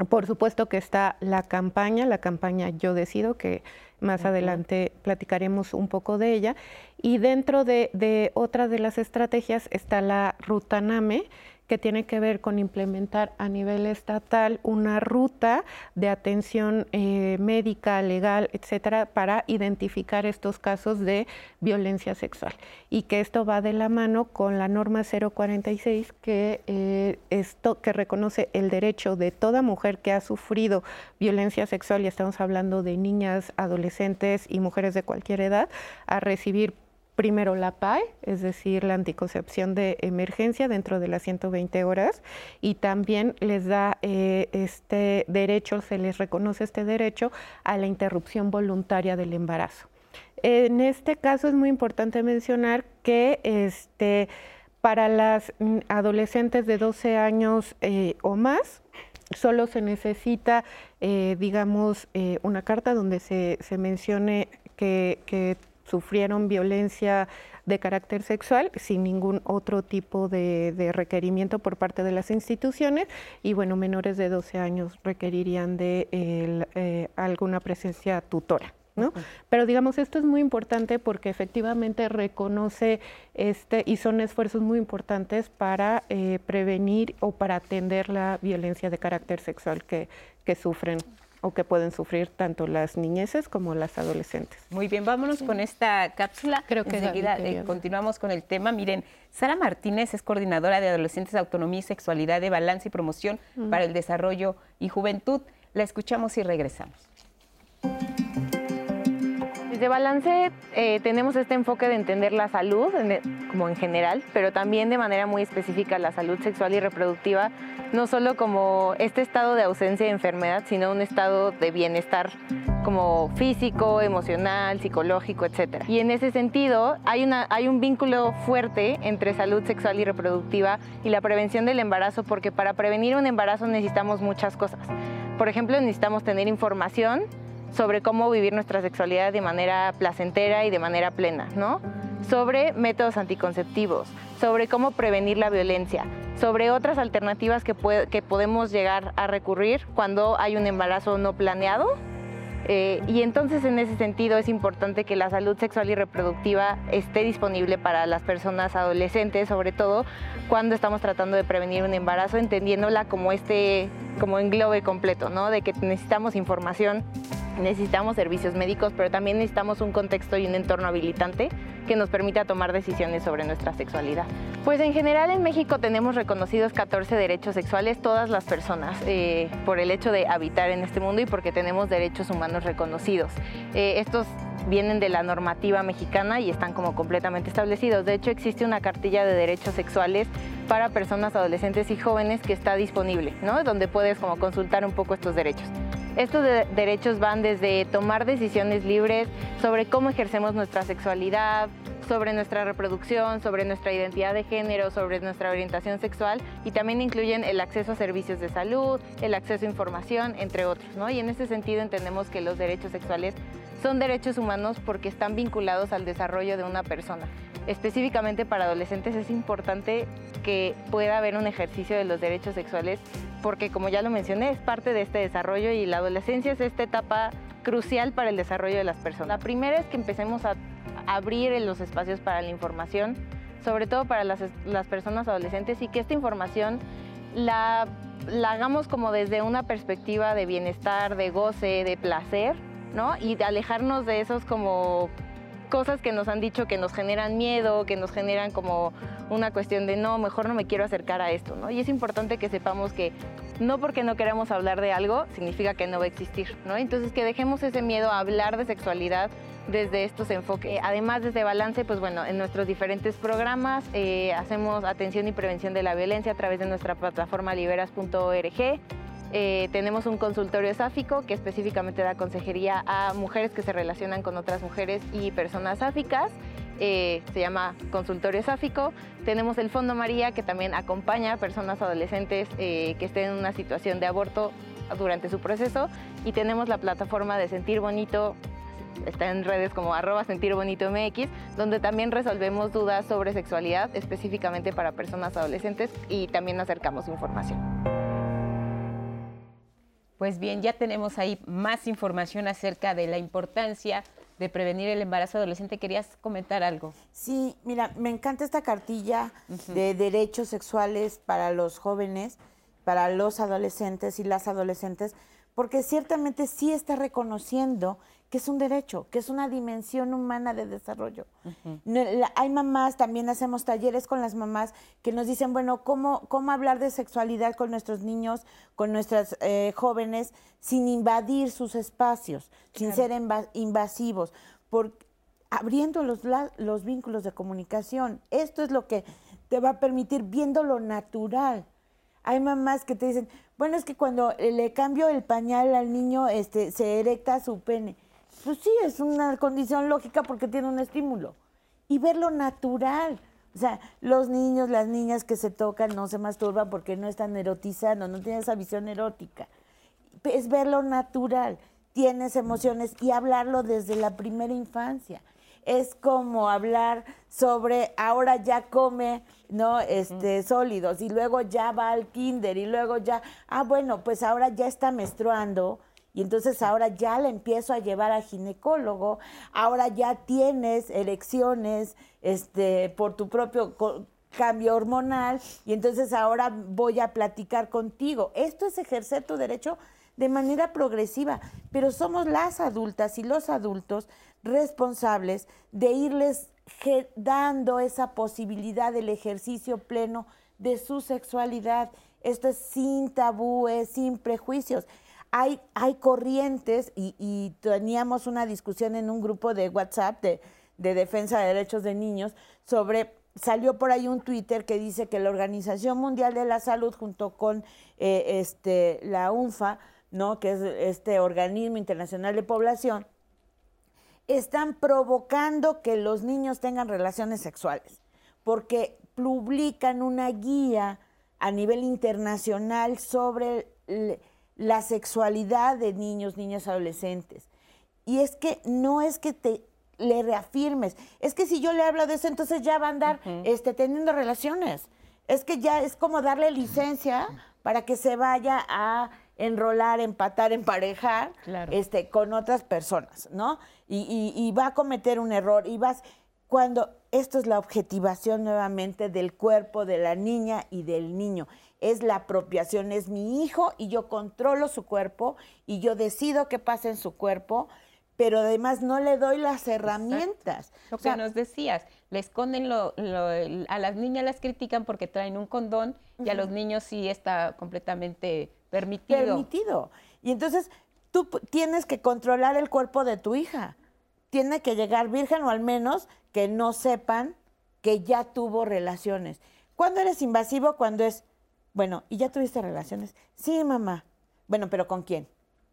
Por supuesto que está la campaña, la campaña Yo Decido, que más adelante platicaremos un poco de ella. Y dentro de, de otra de las estrategias está la Ruta NAME, que tiene que ver con implementar a nivel estatal una ruta de atención eh, médica, legal, etcétera, para identificar estos casos de violencia sexual. Y que esto va de la mano con la norma 046 que, eh, esto, que reconoce el derecho de toda mujer que ha sufrido violencia sexual, y estamos hablando de niñas, adolescentes y mujeres de cualquier edad, a recibir primero la PAE, es decir, la anticoncepción de emergencia dentro de las 120 horas, y también les da eh, este derecho, se les reconoce este derecho a la interrupción voluntaria del embarazo. En este caso es muy importante mencionar que este, para las adolescentes de 12 años eh, o más, solo se necesita, eh, digamos, una carta donde se, mencione que, que sufrieron violencia de carácter sexual sin ningún otro tipo de, requerimiento por parte de las instituciones y bueno, menores de 12 años requerirían de eh, alguna presencia tutora. ¿No? Pero digamos, esto es muy importante porque efectivamente reconoce este y son esfuerzos muy importantes para eh, prevenir o para atender la violencia de carácter sexual que, que sufren o que pueden sufrir tanto las niñeces como las adolescentes. Muy bien, vámonos con esta cápsula. Creo que enseguida eh, continuamos con el tema. Miren, Sara Martínez es coordinadora de Adolescentes, Autonomía y Sexualidad de Balance y Promoción para el Desarrollo y Juventud. La escuchamos y regresamos. Desde Balance eh, tenemos este enfoque de entender la salud como en general, pero también de manera muy específica la salud sexual y reproductiva, no solo como este estado de ausencia de enfermedad, sino un estado de bienestar como físico, emocional, psicológico, etc. Y en ese sentido hay, una, hay un vínculo fuerte entre salud sexual y reproductiva y la prevención del embarazo, porque para prevenir un embarazo necesitamos muchas cosas. Por ejemplo, necesitamos tener información sobre cómo vivir nuestra sexualidad de manera placentera y de manera plena, ¿no? Sobre métodos anticonceptivos, sobre cómo prevenir la violencia, sobre otras alternativas que, que podemos llegar a recurrir cuando hay un embarazo no planeado. Eh, y entonces en ese sentido es importante que la salud sexual y reproductiva esté disponible para las personas adolescentes, sobre todo cuando estamos tratando de prevenir un embarazo, entendiéndola como este, como englobe completo, ¿no? De que necesitamos información necesitamos servicios médicos, pero también necesitamos un contexto y un entorno habilitante que nos permita tomar decisiones sobre nuestra sexualidad. Pues en general en México tenemos reconocidos 14 derechos sexuales todas las personas eh, por el hecho de habitar en este mundo y porque tenemos derechos humanos reconocidos. Eh, estos vienen de la normativa mexicana y están como completamente establecidos. De hecho existe una cartilla de derechos sexuales para personas adolescentes y jóvenes que está disponible, ¿no? donde puedes como consultar un poco estos derechos. Estos derechos van desde tomar decisiones libres sobre cómo ejercemos nuestra sexualidad, sobre nuestra reproducción, sobre nuestra identidad de género, sobre nuestra orientación sexual y también incluyen el acceso a servicios de salud, el acceso a información, entre otros. Y en ese sentido entendemos que los derechos sexuales son derechos humanos porque están vinculados al desarrollo de una persona. Específicamente para adolescentes es importante que pueda haber un ejercicio de los derechos sexuales porque como ya lo mencioné, es parte de este desarrollo y la adolescencia es esta etapa crucial para el desarrollo de las personas. La primera es que empecemos a abrir los espacios para la información, sobre todo para las, las personas adolescentes, y que esta información la, la hagamos como desde una perspectiva de bienestar, de goce, de placer, ¿no? Y de alejarnos de esos como cosas que nos han dicho que nos generan miedo, que nos generan como una cuestión de no, mejor no me quiero acercar a esto, ¿no? Y es importante que sepamos que no porque no queramos hablar de algo significa que no va a existir, ¿no? Entonces que dejemos ese miedo a hablar de sexualidad desde estos enfoques. Además, desde Balance, pues bueno, en nuestros diferentes programas eh, hacemos atención y prevención de la violencia a través de nuestra plataforma liberas.org. Eh, tenemos un consultorio sáfico que específicamente da consejería a mujeres que se relacionan con otras mujeres y personas sáficas. Eh, se llama Consultorio Sáfico. Tenemos el Fondo María que también acompaña a personas adolescentes que estén en una situación de aborto durante su proceso. Y tenemos la plataforma de Sentir Bonito está en redes como arroba sentir MX, donde también resolvemos dudas sobre sexualidad específicamente para personas adolescentes y también acercamos información. Pues bien, ya tenemos ahí más información acerca de la importancia de prevenir el embarazo adolescente. ¿Querías comentar algo? Sí, mira, me encanta esta cartilla de derechos sexuales para los jóvenes, para los adolescentes y las adolescentes, porque ciertamente sí está reconociendo que es un derecho, que es una dimensión humana de desarrollo. hay mamás, también hacemos talleres con las mamás que nos dicen, bueno, ¿cómo, cómo hablar de sexualidad con nuestros niños, con nuestras eh, jóvenes, sin invadir sus espacios, sin ser invasivos, por, abriendo los, los vínculos de comunicación. Esto es lo que te va a permitir viendo lo natural. Hay mamás que te dicen, bueno, es que cuando le cambio el pañal al niño, este, se erecta su pene. Pues sí, es una condición lógica porque tiene un estímulo. Y verlo natural. O sea, los niños, las niñas que se tocan no se masturban porque no están erotizando, no tienen esa visión erótica. Es verlo natural, tienes emociones y hablarlo desde la primera infancia. Es como hablar sobre ahora ya come, ¿no? Este, sólidos y luego ya va al kinder y luego ya, ah, bueno, pues ahora ya está menstruando y entonces ahora ya la empiezo a llevar al ginecólogo, ahora ya tienes erecciones este, por tu propio cambio hormonal y entonces ahora voy a platicar contigo. Esto es ejercer tu derecho de manera progresiva, pero somos las adultas y los adultos responsables de irles dando esa posibilidad del ejercicio pleno de su sexualidad. Esto es sin tabúes, sin prejuicios hay, hay corrientes y, teníamos una discusión en un grupo de WhatsApp de, defensa de derechos de niños sobre salió por ahí un Twitter que dice que la Organización Mundial de la Salud junto con eh, este, la UNFA, ¿no? que es este organismo internacional de población, están provocando que los niños tengan relaciones sexuales, porque publican una guía a nivel internacional sobre la sexualidad de niños, niñas, adolescentes. Y es que no es que te le reafirmes, es que si yo le hablo de eso, entonces ya va a andar este, teniendo relaciones. Es que ya es como darle licencia para que se vaya a enrolar, empatar, emparejar este, con otras personas, ¿no? Y, y, va a cometer un error. Y vas, cuando esto es la objetivación nuevamente del cuerpo de la niña y del niño es la apropiación, es mi hijo y yo controlo su cuerpo y yo decido qué pasa en su cuerpo, pero además no le doy las herramientas. Lo que nos decías, le esconden lo, a las niñas las critican porque traen un condón y a los niños sí está completamente permitido. Permitido. Y entonces tú tienes que controlar el cuerpo de tu hija. Tiene que llegar virgen o al menos que no sepan que ya tuvo relaciones. ¿Cuándo eres invasivo? Cuando es bueno, ¿y ya tuviste relaciones? Sí, mamá. Bueno, pero ¿con quién?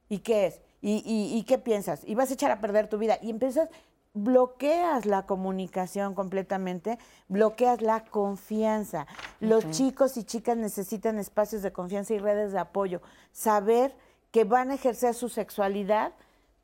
¿Y qué es? ¿Y, qué piensas? Y vas a echar a perder tu vida. Y empiezas, bloqueas la comunicación completamente, bloqueas la confianza. Los chicos y chicas necesitan espacios de confianza y redes de apoyo. Saber que van a ejercer su sexualidad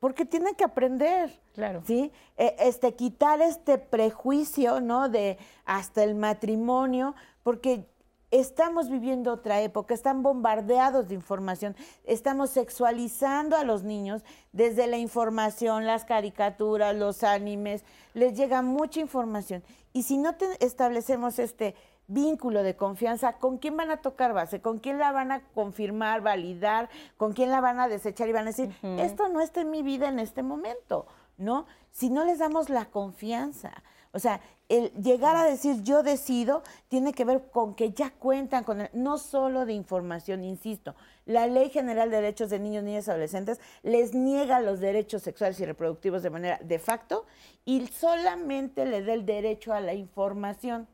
porque tienen que aprender. Claro. ¿Sí? E, este, quitar este prejuicio, ¿no? De hasta el matrimonio, porque estamos viviendo otra época, están bombardeados de información, estamos sexualizando a los niños desde la información, las caricaturas, los animes, les llega mucha información. Y si no establecemos este vínculo de confianza, ¿con quién van a tocar base? ¿Con quién la van a confirmar, validar? ¿Con quién la van a desechar y van a decir, esto no está en mi vida en este momento? ¿No? Si no les damos la confianza. O sea, el llegar a decir yo decido tiene que ver con que ya cuentan con, no solo de información, insisto, la Ley General de Derechos de Niños, Niñas y Adolescentes les niega los derechos sexuales y reproductivos de manera de facto y solamente le da el derecho a la información.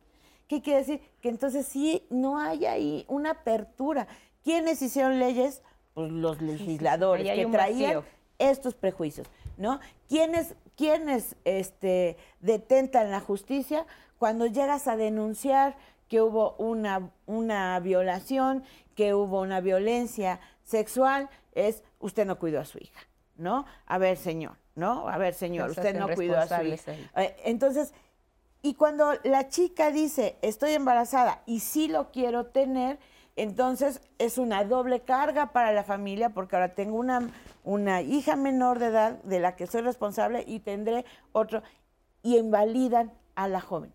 ¿Qué quiere decir? Que entonces sí no hay ahí una apertura. ¿Quiénes hicieron leyes? Pues los legisladores que traían estos prejuicios, ¿no? ¿Quiénes, quiénes este, detentan la justicia? Cuando llegas a denunciar que hubo una, una violación, que hubo una violencia sexual, es usted no cuidó a su hija, ¿no? A ver, señor, ¿no? A ver, señor, usted no cuidó a su hija. Eh, entonces, y cuando la chica dice, estoy embarazada y sí lo quiero tener, entonces es una doble carga para la familia porque ahora tengo una, una hija menor de edad de la que soy responsable y tendré otro. Y invalidan a la joven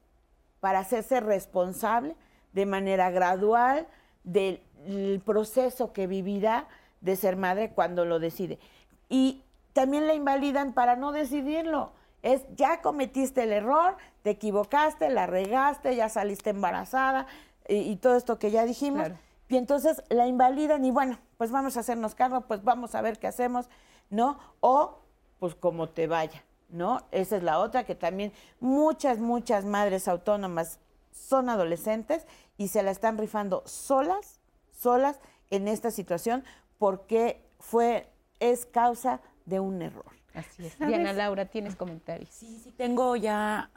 para hacerse responsable de manera gradual del proceso que vivirá de ser madre cuando lo decide. Y también la invalidan para no decidirlo. Es ya cometiste el error, te equivocaste, la regaste, ya saliste embarazada y, todo esto que ya dijimos. Y entonces la invalidan y bueno, pues vamos a hacernos cargo, pues vamos a ver qué hacemos, ¿no? O pues como te vaya, ¿no? Esa es la otra que también muchas, muchas madres autónomas son adolescentes y se la están rifando solas, solas en esta situación porque fue, es causa de un error. Así es. Diana Laura, ¿tienes comentarios? Sí, sí, tengo ya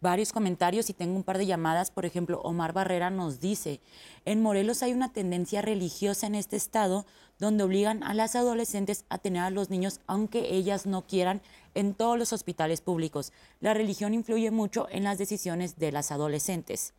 varios comentarios y tengo un par de llamadas. Por ejemplo, Omar Barrera nos dice, en Morelos hay una tendencia religiosa en este estado donde obligan a las adolescentes a tener a los niños aunque ellas no quieran en todos los hospitales públicos. La religión influye mucho en las decisiones de las adolescentes.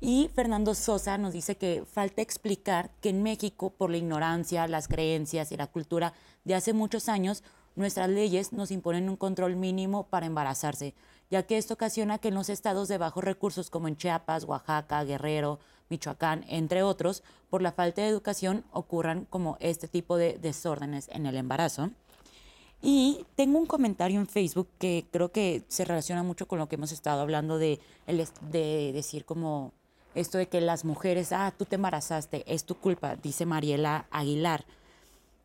Y Fernando Sosa nos dice que falta explicar que en México, por la ignorancia, las creencias y la cultura de hace muchos años, nuestras leyes nos imponen un control mínimo para embarazarse, ya que esto ocasiona que en los estados de bajos recursos como en Chiapas, Oaxaca, Guerrero, Michoacán, entre otros, por la falta de educación ocurran como este tipo de desórdenes en el embarazo. Y tengo un comentario en Facebook que creo que se relaciona mucho con lo que hemos estado hablando de, de decir como esto de que las mujeres, ah, tú te embarazaste, es tu culpa, dice Mariela Aguilar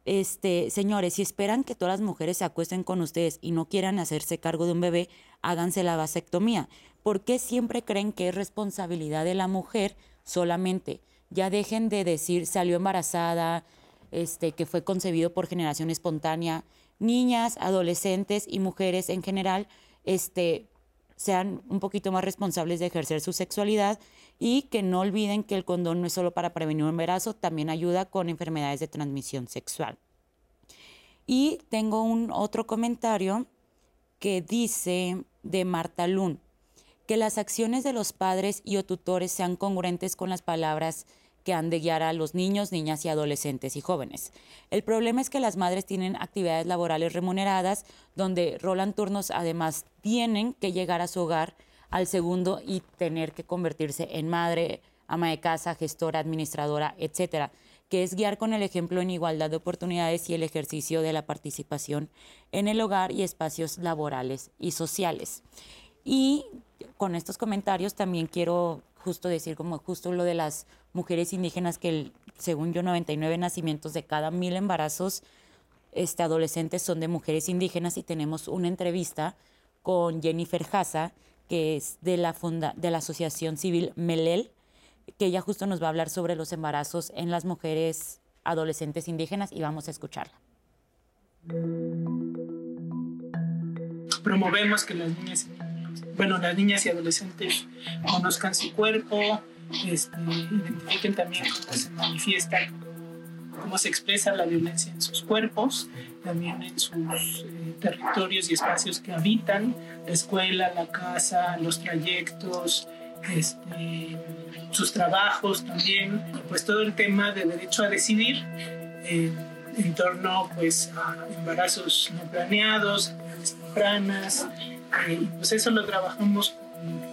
este, señores, si esperan que todas las mujeres se acuesten con ustedes y no quieran hacerse cargo de un bebé, háganse la vasectomía. ¿Por qué siempre creen que es responsabilidad de la mujer solamente? Ya dejen de decir salió embarazada, este, que fue concebido por generación espontánea. Niñas, adolescentes y mujeres en general, este, sean un poquito más responsables de ejercer su sexualidad y que no olviden que el condón no es solo para prevenir un embarazo, también ayuda con enfermedades de transmisión sexual. Y tengo un otro comentario que dice de Marta Lun, que las acciones de los padres y o tutores sean congruentes con las palabras que han de guiar a los niños, niñas y adolescentes y jóvenes. El problema es que las madres tienen actividades laborales remuneradas donde rolan turnos, además tienen que llegar a su hogar al segundo y tener que convertirse en madre, ama de casa, gestora, administradora, etcétera, que es guiar con el ejemplo en igualdad de oportunidades y el ejercicio de la participación en el hogar y espacios laborales y sociales. Y con estos comentarios también quiero justo decir como justo lo de las mujeres indígenas que según yo 99 nacimientos de cada mil embarazos este, adolescentes son de mujeres indígenas y tenemos una entrevista con Jennifer Haza, que es de la, funda, de la Asociación Civil Melel, que ella justo nos va a hablar sobre los embarazos en las mujeres adolescentes indígenas y vamos a escucharla. Promovemos que las niñas, bueno, las niñas y adolescentes conozcan su cuerpo, este, identifiquen también cómo se manifiesta, cómo se expresa la violencia en sus cuerpos, también en sus eh, territorios y espacios que habitan, la escuela, la casa, los trayectos, este, sus trabajos también, pues todo el tema de derecho a decidir eh, en torno pues, a embarazos no planeados, tempranas, pues eso lo trabajamos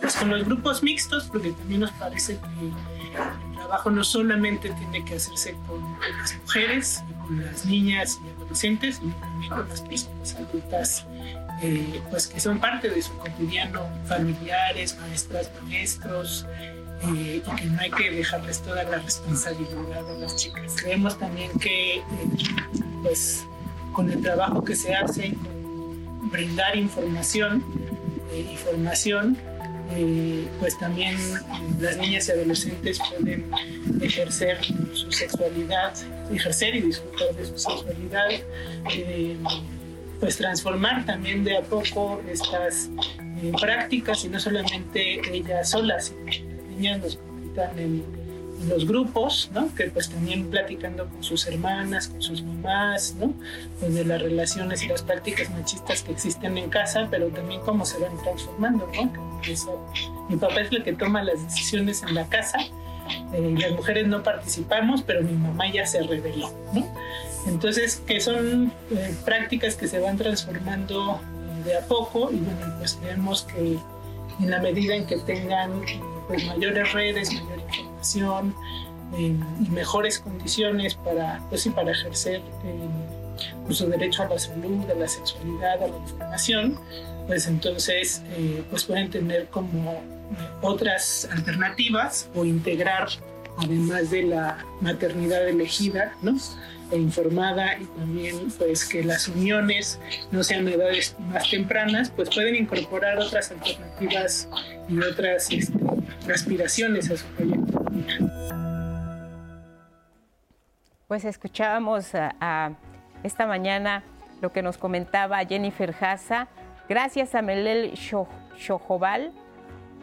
pues, con los grupos mixtos, porque también nos parece que el trabajo no solamente tiene que hacerse con las mujeres, con las niñas y adolescentes, sino también con las personas adultas eh, pues que son parte de su cotidiano, familiares, maestras, maestros, eh, y que no hay que dejarles toda la responsabilidad a las chicas. Creemos también que eh, pues con el trabajo que se hace, con brindar información y formación, pues también las niñas y adolescentes pueden ejercer su sexualidad, ejercer y disfrutar de su sexualidad pues transformar también de a poco estas eh, prácticas y no solamente ellas solas, sino las niñas nos comentan en, los grupos, ¿no? que pues también platicando con sus hermanas, con sus mamás, ¿no? pues de las relaciones y las prácticas machistas que existen en casa, pero también cómo se van transformando. ¿no? mi papá es el que toma las decisiones en la casa, eh, las mujeres no participamos, pero mi mamá ya se reveló. ¿no? Entonces, que son eh, prácticas que se van transformando eh, de a poco y bueno, pues creemos que en la medida en que tengan pues, mayores redes, mayor información y mejores condiciones para, pues, y para ejercer pues, su derecho a la salud, a la sexualidad, a la información, pues entonces pues pueden tener como otras alternativas o integrar, además de la maternidad elegida, ¿no? e informada y también pues que las uniones no sean de edades más tempranas, pues pueden incorporar otras alternativas y otras este, aspiraciones a su proyecto. Pues escuchábamos a, esta mañana lo que nos comentaba Jennifer Haza. Gracias a Melel Shojobal,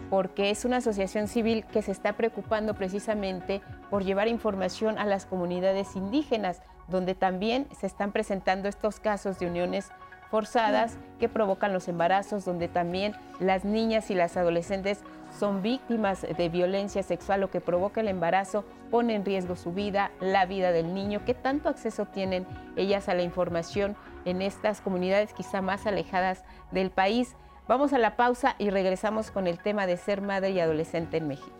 porque es una asociación civil que se está preocupando precisamente por llevar información a las comunidades indígenas, donde también se están presentando estos casos de uniones forzadas que provocan los embarazos, donde también las niñas y las adolescentes son víctimas de violencia sexual, lo que provoca el embarazo pone en riesgo su vida, la vida del niño. ¿Qué tanto acceso tienen ellas a la información en estas comunidades quizá más alejadas del país? Vamos a la pausa y regresamos con el tema de ser madre y adolescente en México.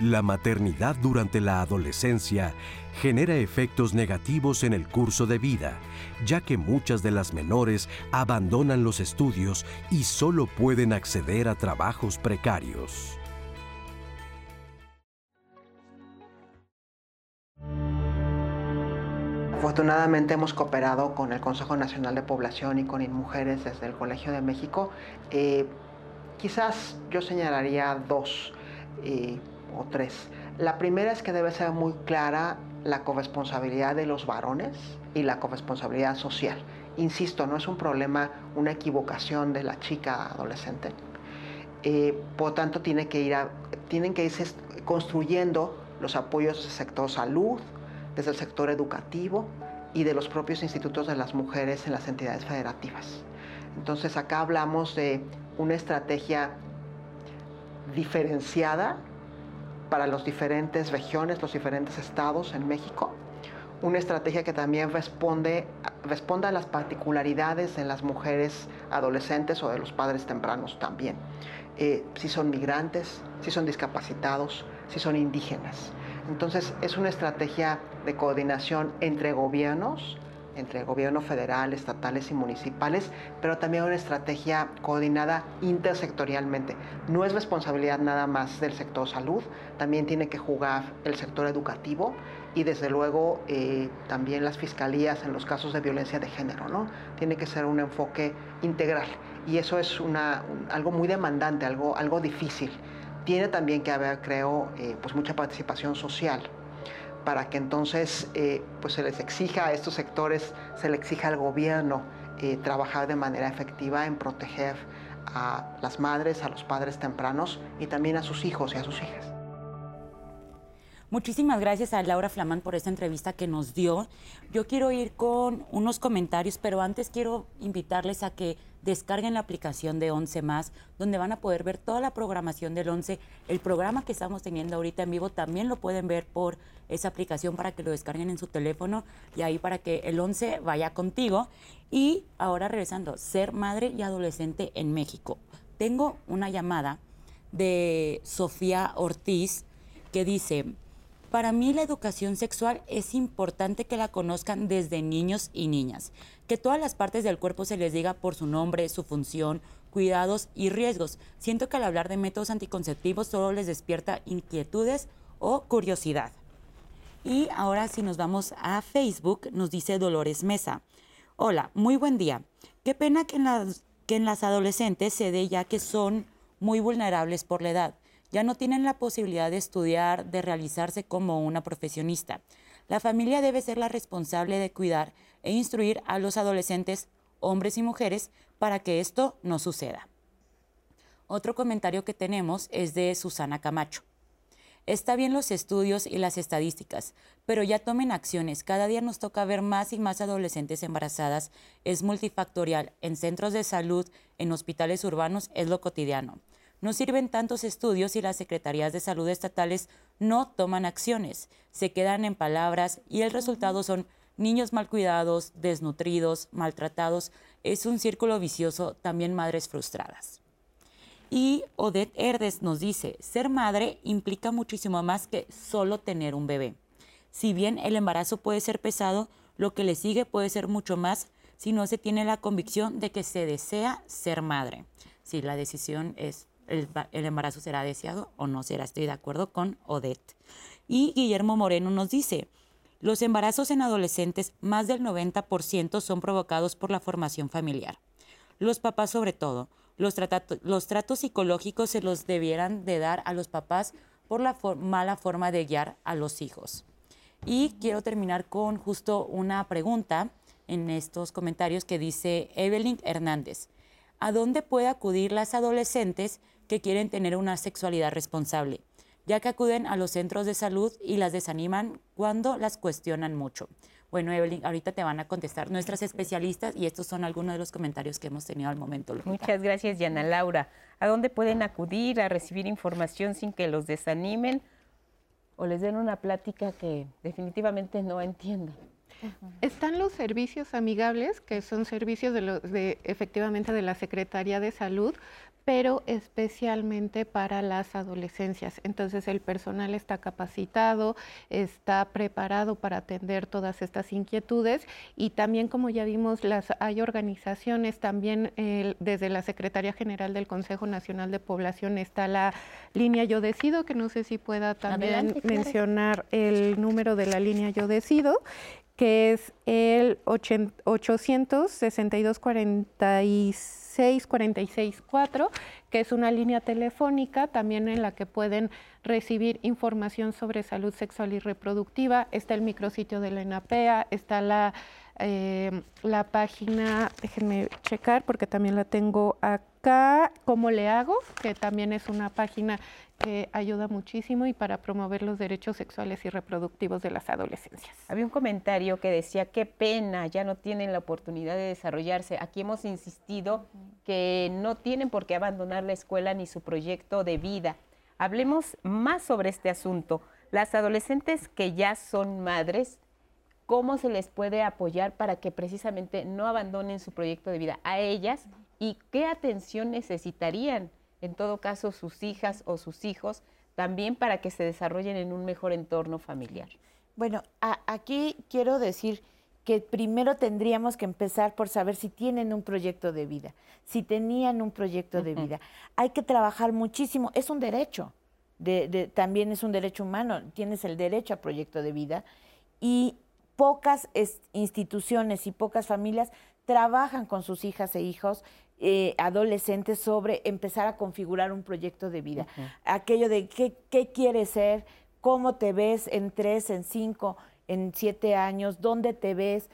La maternidad durante la adolescencia genera efectos negativos en el curso de vida, ya que muchas de las menores abandonan los estudios y solo pueden acceder a trabajos precarios. Afortunadamente hemos cooperado con el Consejo Nacional de Población y con InMujeres desde el Colegio de México. Eh, quizás yo señalaría dos. Eh, o tres. La primera es que debe ser muy clara la corresponsabilidad de los varones y la corresponsabilidad social. Insisto, no es un problema, una equivocación de la chica adolescente. Eh, por tanto, tiene que ir tienen que irse construyendo los apoyos del sector salud, desde el sector educativo y de los propios institutos de las mujeres en las entidades federativas. Entonces, acá hablamos de una estrategia diferenciada para las diferentes regiones, los diferentes estados en México. Una estrategia que también responde, responde a las particularidades de las mujeres adolescentes o de los padres tempranos también. Eh, si son migrantes, si son discapacitados, si son indígenas. Entonces es una estrategia de coordinación entre gobiernos, entre gobierno federal, estatales y municipales, pero también una estrategia coordinada intersectorialmente. No es responsabilidad nada más del sector salud, también tiene que jugar el sector educativo y desde luego eh, también las fiscalías en los casos de violencia de género, ¿no? Tiene que ser un enfoque integral y eso es una, algo muy demandante, algo, algo difícil. Tiene también que haber, creo, eh, pues mucha participación social para que entonces eh, pues se les exija a estos sectores, se le exija al gobierno eh, trabajar de manera efectiva en proteger a las madres, a los padres tempranos y también a sus hijos y a sus hijas. Muchísimas gracias a Laura Flamán por esta entrevista que nos dio. Yo quiero ir con unos comentarios, pero antes quiero invitarles a que descarguen la aplicación de 11 más, donde van a poder ver toda la programación del 11. El programa que estamos teniendo ahorita en vivo también lo pueden ver por esa aplicación para que lo descarguen en su teléfono y ahí para que el 11 vaya contigo. Y ahora regresando, ser madre y adolescente en México. Tengo una llamada de Sofía Ortiz que dice, para mí la educación sexual es importante que la conozcan desde niños y niñas, que todas las partes del cuerpo se les diga por su nombre, su función, cuidados y riesgos. Siento que al hablar de métodos anticonceptivos solo les despierta inquietudes o curiosidad. Y ahora si nos vamos a Facebook, nos dice Dolores Mesa. Hola, muy buen día. Qué pena que en las, que en las adolescentes se dé ya que son muy vulnerables por la edad. Ya no tienen la posibilidad de estudiar, de realizarse como una profesionista. La familia debe ser la responsable de cuidar e instruir a los adolescentes, hombres y mujeres, para que esto no suceda. Otro comentario que tenemos es de Susana Camacho. Está bien los estudios y las estadísticas, pero ya tomen acciones. Cada día nos toca ver más y más adolescentes embarazadas. Es multifactorial. En centros de salud, en hospitales urbanos, es lo cotidiano. No sirven tantos estudios si las secretarías de salud estatales no toman acciones. Se quedan en palabras y el resultado son niños mal cuidados, desnutridos, maltratados. Es un círculo vicioso, también madres frustradas. Y Odette Herdes nos dice, ser madre implica muchísimo más que solo tener un bebé. Si bien el embarazo puede ser pesado, lo que le sigue puede ser mucho más si no se tiene la convicción de que se desea ser madre. Si la decisión es el, embarazo será deseado o no será, estoy de acuerdo con Odette. Y Guillermo Moreno nos dice, los embarazos en adolescentes, más del 90% son provocados por la formación familiar. Los papás sobre todo, los, los tratos psicológicos se los debieran de dar a los papás por la mala forma de guiar a los hijos. Y quiero terminar con justo una pregunta en estos comentarios que dice Evelyn Hernández. ¿A dónde puede acudir las adolescentes que quieren tener una sexualidad responsable? Ya que acuden a los centros de salud y las desaniman cuando las cuestionan mucho. Bueno, Evelyn, ahorita te van a contestar nuestras especialistas y estos son algunos de los comentarios que hemos tenido al momento. Muchas gracias, Yana Laura. ¿A dónde pueden acudir a recibir información sin que los desanimen o les den una plática que definitivamente no entiendan? Están los servicios amigables, que son servicios de, efectivamente de la Secretaría de Salud, pero especialmente para las adolescencias. Entonces el personal está capacitado, está preparado para atender todas estas inquietudes y también, como ya vimos, las, hay organizaciones, también desde la Secretaría General del Consejo Nacional de Población está la línea Yo Decido, que no sé si pueda también mencionar el número de la línea Yo Decido, que es el 862 46 646-4, que es una línea telefónica también en la que pueden recibir información sobre salud sexual y reproductiva. Está el micrositio de la ENAPEA, está la, eh, la página, déjenme checar porque también la tengo acá, ¿Cómo le hago? Que también es una página que ayuda muchísimo y para promover los derechos sexuales y reproductivos de las adolescencias. Había un comentario que decía, qué pena, ya no tienen la oportunidad de desarrollarse. Aquí hemos insistido que no tienen por qué abandonar la escuela ni su proyecto de vida. Hablemos más sobre este asunto. Las adolescentes que ya son madres, ¿cómo se les puede apoyar para que precisamente no abandonen su proyecto de vida a ellas y qué atención necesitarían? en todo caso sus hijas o sus hijos, también para que se desarrollen en un mejor entorno familiar. Bueno, aquí quiero decir que primero tendríamos que empezar por saber si tienen un proyecto de vida, si tenían un proyecto de vida. Hay que trabajar muchísimo, es un derecho, también es un derecho humano, tienes el derecho a proyecto de vida y pocas instituciones y pocas familias trabajan con sus hijas e hijos eh, adolescentes sobre empezar a configurar un proyecto de vida. Aquello de qué, qué quieres ser, cómo te ves en tres, en cinco, en siete años, dónde te ves.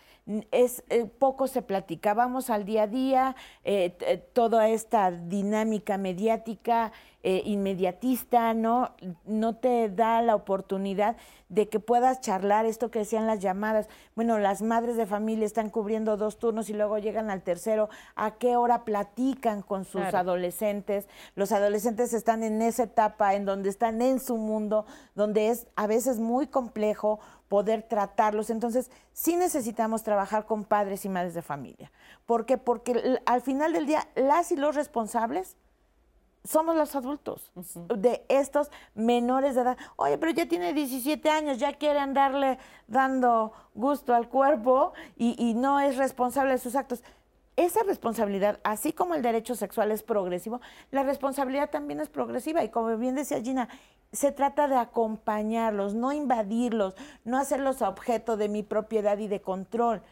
Es, eh, poco se platica, vamos al día a día, eh, toda esta dinámica mediática eh, inmediatista, ¿no? No te da la oportunidad de que puedas charlar esto que decían las llamadas. Bueno, las madres de familia están cubriendo dos turnos y luego llegan al tercero. ¿A qué hora platican con sus adolescentes? Los adolescentes están en esa etapa en donde están en su mundo, donde es a veces muy complejo poder tratarlos. Entonces, sí necesitamos trabajar con padres y madres de familia. ¿Por qué? Porque al final del día, las y los responsables somos los adultos de estos menores de edad. Oye, pero ya tiene 17 años, ya quiere andarle dando gusto al cuerpo y, y no es responsable de sus actos. Esa responsabilidad, así como el derecho sexual es progresivo, la responsabilidad también es progresiva. Y como bien decía Gina, se trata de acompañarlos, no invadirlos, no hacerlos objeto de mi propiedad y de control.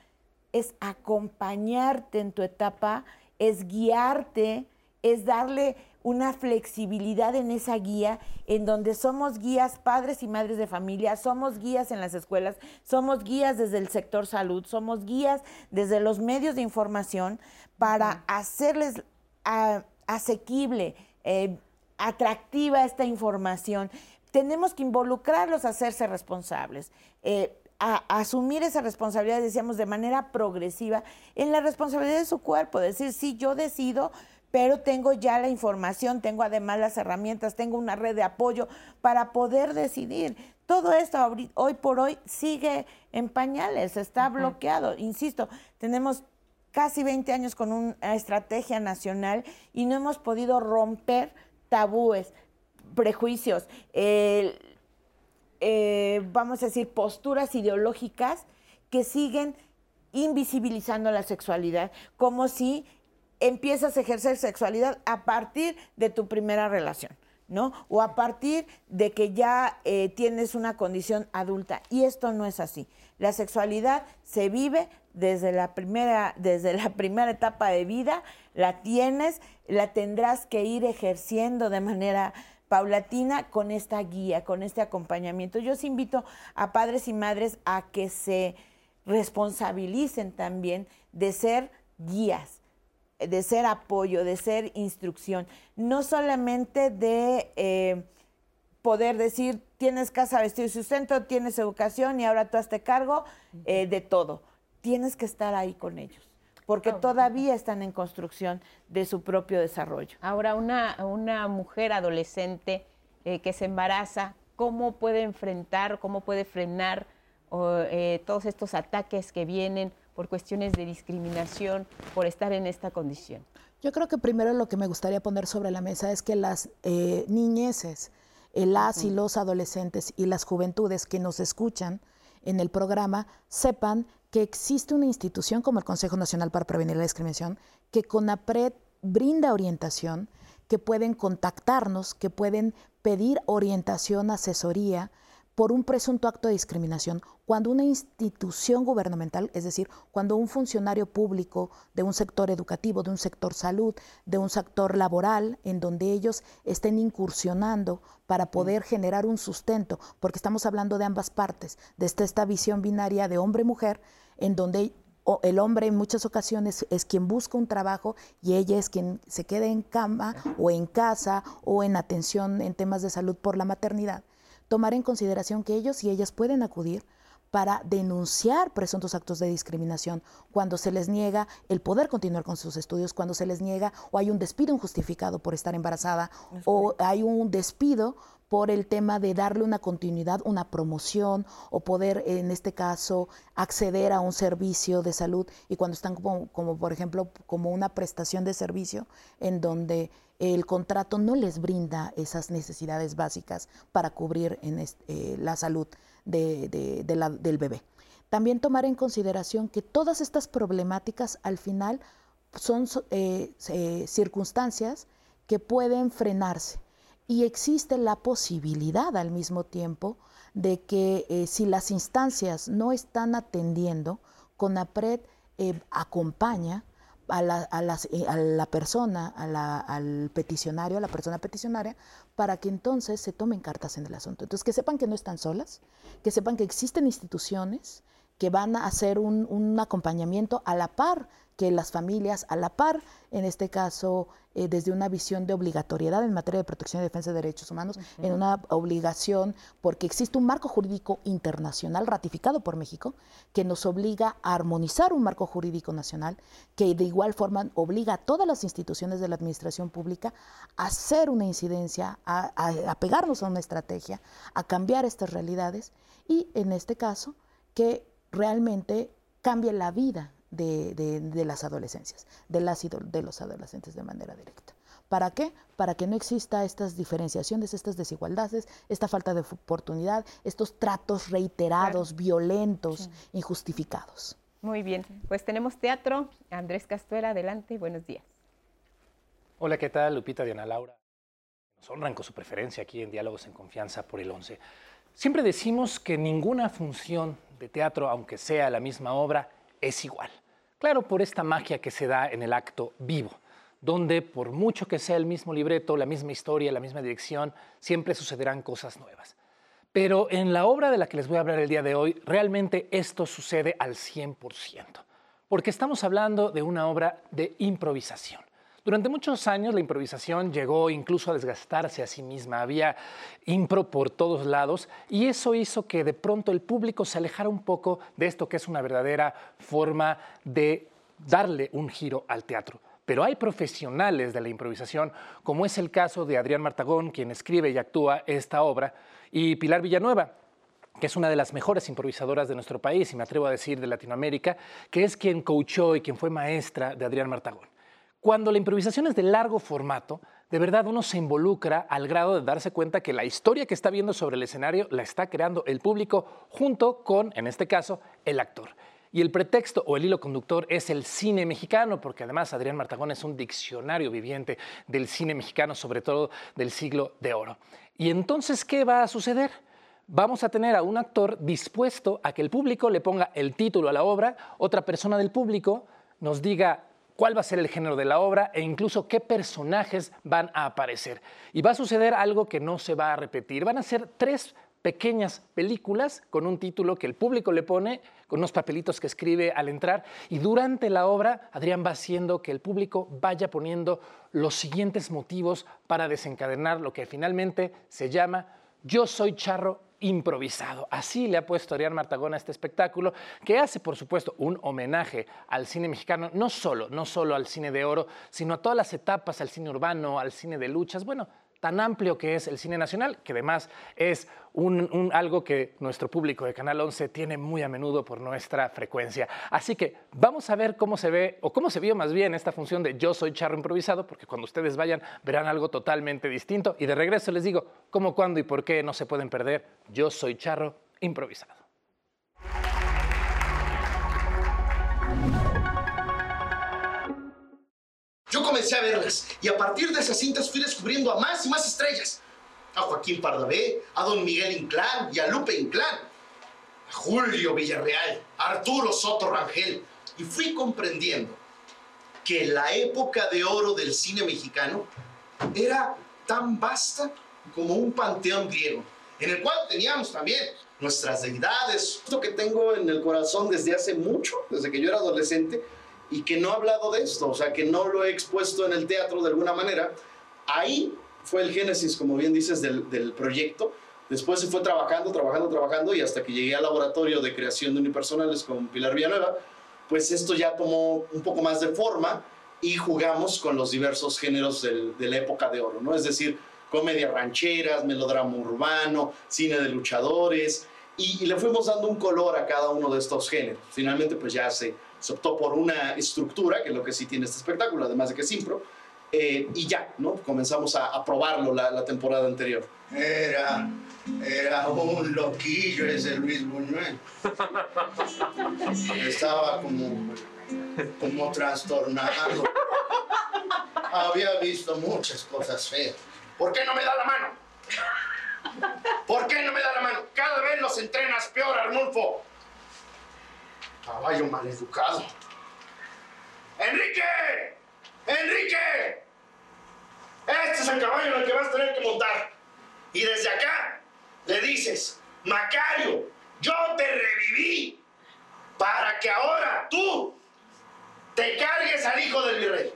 Es acompañarte en tu etapa, es guiarte, es darle una flexibilidad en esa guía, en donde somos guías padres y madres de familia, somos guías en las escuelas, somos guías desde el sector salud, somos guías desde los medios de información para hacerles asequible, eh, atractiva esta información. Tenemos que involucrarlos a hacerse responsables. Eh, a, asumir esa responsabilidad, decíamos, de manera progresiva, en la responsabilidad de su cuerpo, decir, sí, yo decido pero tengo ya la información, tengo además las herramientas, tengo una red de apoyo para poder decidir. Todo esto hoy por hoy sigue en pañales, está bloqueado. Insisto, tenemos casi 20 años con una estrategia nacional y no hemos podido romper tabúes, prejuicios, eh, vamos a decir, posturas ideológicas que siguen invisibilizando la sexualidad, como si empiezas a ejercer sexualidad a partir de tu primera relación, ¿no? O a partir de que ya eh, tienes una condición adulta. Y esto no es así. La sexualidad se vive desde la primera, desde la primera etapa de vida, la tienes, la tendrás que ir ejerciendo de manera paulatina con esta guía, con este acompañamiento. Yo os invito a padres y madres a que se responsabilicen también de ser guías, de ser apoyo, de ser instrucción, no solamente de eh, poder decir, tienes casa, vestido y sustento, tienes educación y ahora tú hazte cargo eh, de todo. Tienes que estar ahí con ellos porque todavía están en construcción de su propio desarrollo. Ahora, una, una mujer adolescente eh, que se embaraza, ¿cómo puede enfrentar, cómo puede frenar todos estos ataques que vienen por cuestiones de discriminación, por estar en esta condición? Yo creo que primero lo que me gustaría poner sobre la mesa es que las eh, niñeces, eh, las y los adolescentes y las juventudes que nos escuchan en el programa sepan que existe una institución como el Consejo Nacional para Prevenir la Discriminación que con APRED brinda orientación, que pueden contactarnos, que pueden pedir orientación, asesoría, por un presunto acto de discriminación cuando una institución gubernamental, es decir, cuando un funcionario público de un sector educativo, de un sector salud, de un sector laboral, en donde ellos estén incursionando para poder generar un sustento, porque estamos hablando de ambas partes, de esta, visión binaria de hombre-mujer, en donde el hombre en muchas ocasiones es quien busca un trabajo y ella es quien se queda en cama o en casa o en atención en temas de salud por la maternidad tomar en consideración que ellos y ellas pueden acudir para denunciar presuntos actos de discriminación cuando se les niega el poder continuar con sus estudios, cuando se les niega o hay un despido injustificado por estar embarazada o hay un despido por el tema de darle una continuidad, una promoción o poder, en este caso, acceder a un servicio de salud y cuando están como, como por ejemplo, como una prestación de servicio en donde el contrato no les brinda esas necesidades básicas para cubrir en eh, la salud del bebé. También tomar en consideración que todas estas problemáticas al final son eh, circunstancias que pueden frenarse y existe la posibilidad al mismo tiempo de que eh, si las instancias no están atendiendo, CONAPRED acompaña a la, a, eh, a la persona, al peticionario, a la persona peticionaria, para que entonces se tomen cartas en el asunto. Entonces, que sepan que no están solas, que sepan que existen instituciones que van a hacer un, un acompañamiento a la par que las familias a la par, en este caso eh, desde una visión de obligatoriedad en materia de protección y defensa de derechos humanos, en una obligación, porque existe un marco jurídico internacional ratificado por México que nos obliga a armonizar un marco jurídico nacional, que de igual forma obliga a todas las instituciones de la administración pública a hacer una incidencia, a, a pegarnos a una estrategia, a cambiar estas realidades y en este caso que realmente cambie la vida de, las adolescencias, de, las, de los adolescentes de manera directa. ¿Para qué? Para que no exista estas diferenciaciones, estas desigualdades, esta falta de oportunidad, estos tratos reiterados, violentos, injustificados. Muy bien, pues tenemos teatro. Andrés Castuera, adelante, buenos días. Hola, ¿qué tal? Lupita, Diana Laura. Nos honran con su preferencia aquí en Diálogos en Confianza por el 11. Siempre decimos que ninguna función de teatro, aunque sea la misma obra, es igual. Claro, por esta magia que se da en el acto vivo, donde por mucho que sea el mismo libreto, la misma historia, la misma dirección, siempre sucederán cosas nuevas. Pero en la obra de la que les voy a hablar el día de hoy, realmente esto sucede al 100%, porque estamos hablando de una obra de improvisación. Durante muchos años la improvisación llegó incluso a desgastarse a sí misma, había impro por todos lados y eso hizo que de pronto el público se alejara un poco de esto que es una verdadera forma de darle un giro al teatro. Pero hay profesionales de la improvisación, como es el caso de Adrián Martagón, quien escribe y actúa esta obra, y Pilar Villanueva, que es una de las mejores improvisadoras de nuestro país, y me atrevo a decir de Latinoamérica, que es quien coachó y quien fue maestra de Adrián Martagón. Cuando la improvisación es de largo formato, de verdad uno se involucra al grado de darse cuenta que la historia que está viendo sobre el escenario la está creando el público junto con, en este caso, el actor. Y el pretexto o el hilo conductor es el cine mexicano, porque además Adrián Martagón es un diccionario viviente del cine mexicano, sobre todo del siglo de oro. Y entonces, ¿qué va a suceder? Vamos a tener a un actor dispuesto a que el público le ponga el título a la obra, otra persona del público nos diga cuál va a ser el género de la obra e incluso qué personajes van a aparecer. Y va a suceder algo que no se va a repetir. Van a ser tres pequeñas películas con un título que el público le pone, con unos papelitos que escribe al entrar, y durante la obra Adrián va haciendo que el público vaya poniendo los siguientes motivos para desencadenar lo que finalmente se llama Yo soy charro improvisado. Así le ha puesto Arián Martagón a este espectáculo, que hace, por supuesto, un homenaje al cine mexicano, no solo, no solo al cine de oro, sino a todas las etapas, al cine urbano, al cine de luchas, bueno, tan amplio que es el cine nacional, que además es un, algo que nuestro público de Canal 11 tiene muy a menudo por nuestra frecuencia. Así que vamos a ver cómo se ve, o cómo se vio más bien esta función de Yo Soy Charro Improvisado, porque cuando ustedes vayan verán algo totalmente distinto. Y de regreso les digo cómo, cuándo y por qué no se pueden perder Yo Soy Charro Improvisado. Yo comencé a verlas y a partir de esas cintas fui descubriendo a más y más estrellas. A Joaquín Pardavé, a don Miguel Inclán y a Lupe Inclán, a Julio Villarreal, a Arturo Soto Rangel. Y fui comprendiendo que la época de oro del cine mexicano era tan vasta como un panteón griego, en el cual teníamos también nuestras deidades, esto que tengo en el corazón desde hace mucho, desde que yo era adolescente, y que no he hablado de esto, o sea, que no lo he expuesto en el teatro de alguna manera, ahí fue el génesis, como bien dices, del, del proyecto. Después se fue trabajando, trabajando, trabajando y hasta que llegué al laboratorio de creación de unipersonales con Pilar Villanueva, pues esto ya tomó un poco más de forma y jugamos con los diversos géneros de la época de oro, ¿no? Es decir, comedia rancheras, melodrama urbano, cine de luchadores y, y le fuimos dando un color a cada uno de estos géneros. Finalmente, pues ya se, se optó por una estructura, que es lo que sí tiene este espectáculo, además de que es impro, eh, y ya, ¿no? Comenzamos a, a probarlo la, la, temporada anterior. Era, era un loquillo ese Luis Buñuel. Estaba como, como trastornado. Había visto muchas cosas feas. ¿Por qué no me da la mano? ¿Por qué no me da la mano? Cada vez los entrenas peor, Arnulfo. Caballo maleducado. ¡Enrique! ¡Enrique! Este es el caballo en el que vas a tener que montar. Y desde acá le dices, Macario, yo te reviví para que ahora tú te cargues al hijo del virrey.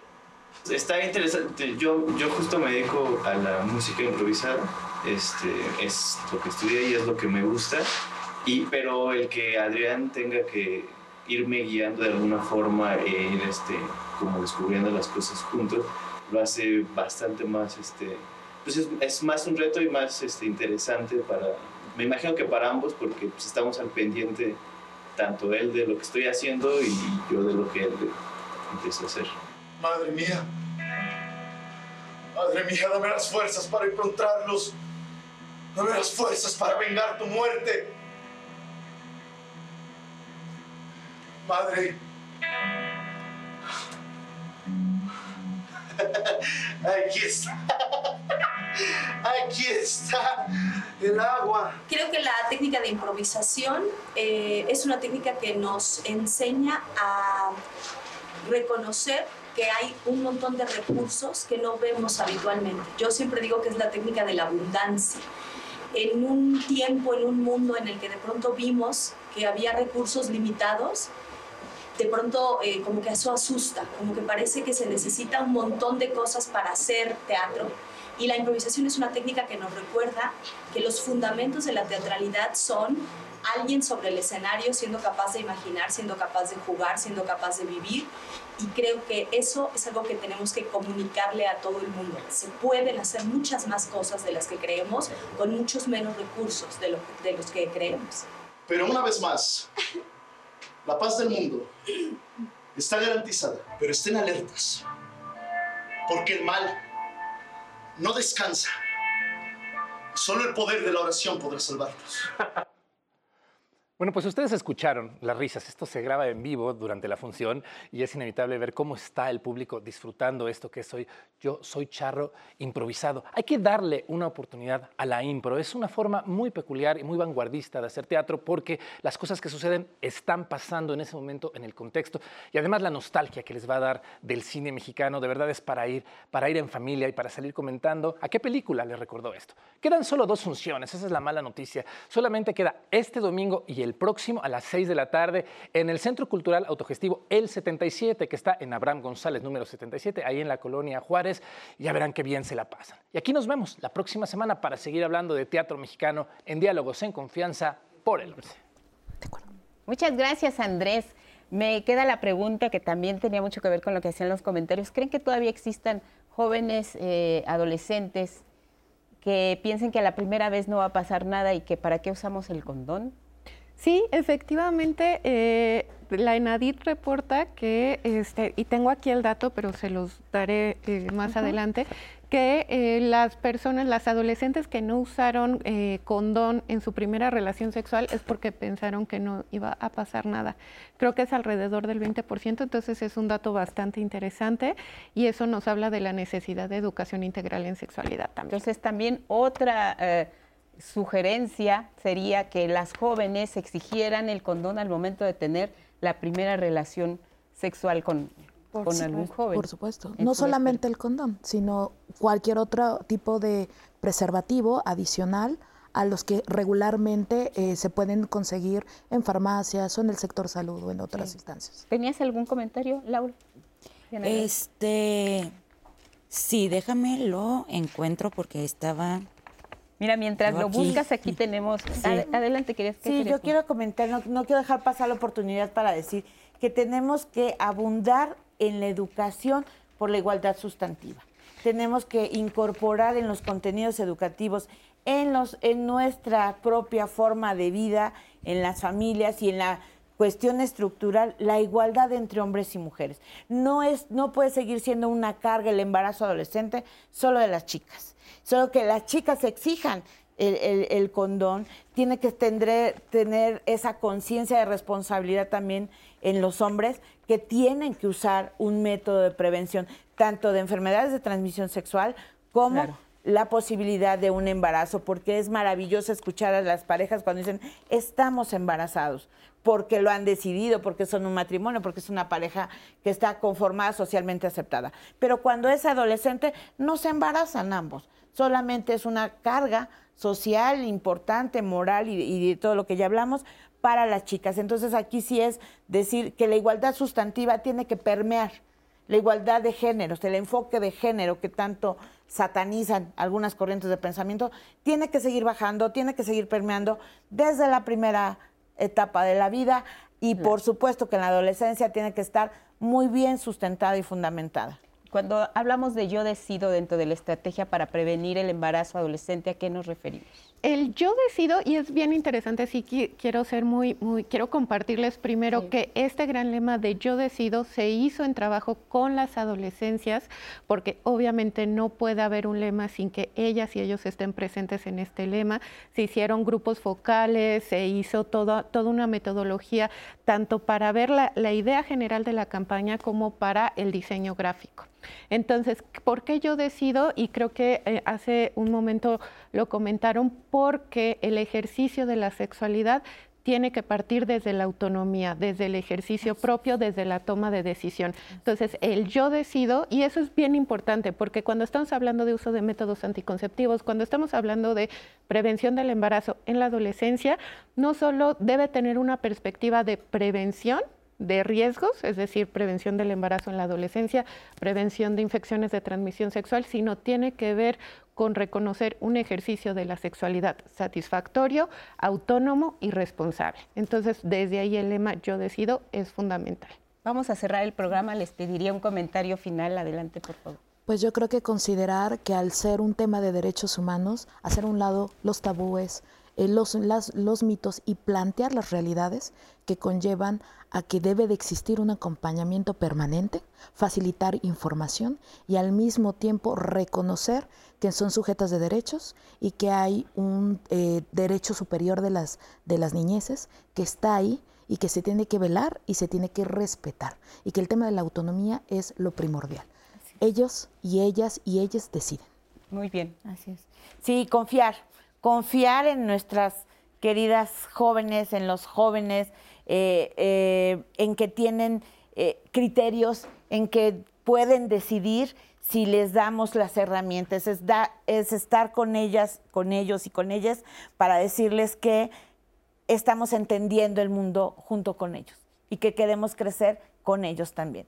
Está interesante. Yo, yo justo me dedico a la música improvisada. Este, es lo que estudié y es lo que me gusta. Y, pero el que Adrián tenga que irme guiando de alguna forma e ir este, como descubriendo las cosas juntos, lo hace bastante más, este, pues es, es más un reto y más este, interesante para, me imagino que para ambos, porque pues, estamos al pendiente tanto él de lo que estoy haciendo y yo de lo que él empieza a hacer. Madre mía. Madre mía, dame las fuerzas para encontrarlos. Dame las fuerzas para vengar tu muerte. Madre. Aquí está. Aquí está el agua. Creo que la técnica de improvisación eh, es una técnica que nos enseña a reconocer que hay un montón de recursos que no vemos habitualmente. Yo siempre digo que es la técnica de la abundancia. En un tiempo, en un mundo en el que de pronto vimos que había recursos limitados, de pronto eh, como que eso asusta, como que parece que se necesita un montón de cosas para hacer teatro. Y la improvisación es una técnica que nos recuerda que los fundamentos de la teatralidad son alguien sobre el escenario siendo capaz de imaginar, siendo capaz de jugar, siendo capaz de vivir. Y creo que eso es algo que tenemos que comunicarle a todo el mundo. Se pueden hacer muchas más cosas de las que creemos con muchos menos recursos de, lo, de los que creemos. Pero una vez más, la paz del mundo está garantizada, pero estén alertas, porque el mal no descansa. Solo el poder de la oración podrá salvarnos. (laughs) Bueno, pues ustedes escucharon las risas. Esto se graba en vivo durante la función y es inevitable ver cómo está el público disfrutando esto que soy. Yo soy charro improvisado. Hay que darle una oportunidad a la impro. Es una forma muy peculiar y muy vanguardista de hacer teatro porque las cosas que suceden están pasando en ese momento en el contexto y además la nostalgia que les va a dar del cine mexicano de verdad es para ir, para ir en familia y para salir comentando a qué película les recordó esto. Quedan solo dos funciones, esa es la mala noticia. Solamente queda este domingo y el próximo a las 6 de la tarde en el Centro Cultural Autogestivo El 77, que está en Abraham González, número 77, ahí en la colonia Juárez. Ya verán qué bien se la pasan. Y aquí nos vemos la próxima semana para seguir hablando de teatro mexicano en Diálogos en Confianza por el 11. Muchas gracias, Andrés. Me queda la pregunta que también tenía mucho que ver con lo que hacían los comentarios. ¿Creen que todavía existan jóvenes, eh, adolescentes, que piensen que a la primera vez no va a pasar nada y que para qué usamos el condón? Sí, efectivamente, eh, la ENADIT reporta que, este, y tengo aquí el dato, pero se los daré eh, más adelante, que eh, las personas, las adolescentes que no usaron condón en su primera relación sexual es porque pensaron que no iba a pasar nada. Creo que es alrededor del 20%, entonces es un dato bastante interesante y eso nos habla de la necesidad de educación integral en sexualidad también. Entonces también otra sugerencia sería que las jóvenes exigieran el condón al momento de tener la primera relación sexual con, con algún joven. Por supuesto. No solamente el condón, sino cualquier otro tipo de preservativo adicional a los que regularmente eh, se pueden conseguir en farmacias o en el sector salud o en otras instancias. ¿Tenías algún comentario, Laura? Este, sí, déjame lo encuentro porque estaba Mira, mientras lo buscas, aquí tenemos. adelante, querías que Sí, yo quiero comentar, no, quiero dejar pasar la oportunidad para decir que tenemos que abundar en la educación por la igualdad sustantiva. Tenemos que incorporar en los contenidos educativos, en, los, en nuestra propia forma de vida, en las familias y en la cuestión estructural, la igualdad entre hombres y mujeres. No, es, no puede seguir siendo una carga el embarazo adolescente solo de las chicas Solo que las chicas exijan el, condón, tiene que tener, tener esa conciencia de responsabilidad también en los hombres que tienen que usar un método de prevención, tanto de enfermedades de transmisión sexual como la posibilidad de un embarazo, porque es maravilloso escuchar a las parejas cuando dicen, estamos embarazados, porque lo han decidido, porque son un matrimonio, porque es una pareja que está conformada, socialmente aceptada. Pero cuando es adolescente, no se embarazan ambos solamente es una carga social importante, moral y, de todo lo que ya hablamos para las chicas. Entonces aquí sí es decir que la igualdad sustantiva tiene que permear la igualdad de géneros, el enfoque de género que tanto satanizan algunas corrientes de pensamiento, tiene que seguir bajando, tiene que seguir permeando desde la primera etapa de la vida y por supuesto que en la adolescencia tiene que estar muy bien sustentada y fundamentada. Cuando hablamos de yo decido dentro de la estrategia para prevenir el embarazo adolescente, ¿a qué nos referimos? el yo decido, y es bien interesante, sí quiero ser muy, muy, quiero compartirles primero que este gran lema de yo decido se hizo en trabajo con las adolescencias, porque obviamente no puede haber un lema sin que ellas y ellos estén presentes en este lema. Se hicieron grupos focales, se hizo toda, toda una metodología, tanto para ver la, la idea general de la campaña como para el diseño gráfico. Entonces, ¿por qué yo decido? Y creo que eh, hace un momento lo comentaron, porque el ejercicio de la sexualidad tiene que partir desde la autonomía, desde el ejercicio propio, desde la toma de decisión. Entonces, el yo decido, y eso es bien importante, porque cuando estamos hablando de uso de métodos anticonceptivos, cuando estamos hablando de prevención del embarazo en la adolescencia, no solo debe tener una perspectiva de prevención, de riesgos, es decir, prevención del embarazo en la adolescencia, prevención de infecciones de transmisión sexual, sino tiene que ver con reconocer un ejercicio de la sexualidad satisfactorio, autónomo y responsable. Entonces, desde ahí el lema yo decido es fundamental. Vamos a cerrar el programa, les pediría un comentario final, adelante por favor. Pues yo creo que considerar que al ser un tema de derechos humanos, hacer un lado los tabúes, eh, los, los mitos y plantear las realidades que conllevan a que debe de existir un acompañamiento permanente, facilitar información y al mismo tiempo reconocer que son sujetas de derechos y que hay un eh, derecho superior de las, de las niñeces que está ahí y que se tiene que velar y se tiene que respetar y que el tema de la autonomía es lo primordial. Ellos y ellas y ellas deciden. Muy bien. Así es. Sí, confiar, confiar en nuestras queridas jóvenes, en los jóvenes, eh, eh, en que tienen eh, criterios, en que pueden decidir si les damos las herramientas, es, es estar con ellas, con ellos y con ellas para decirles que estamos entendiendo el mundo junto con ellos y que queremos crecer con ellos también.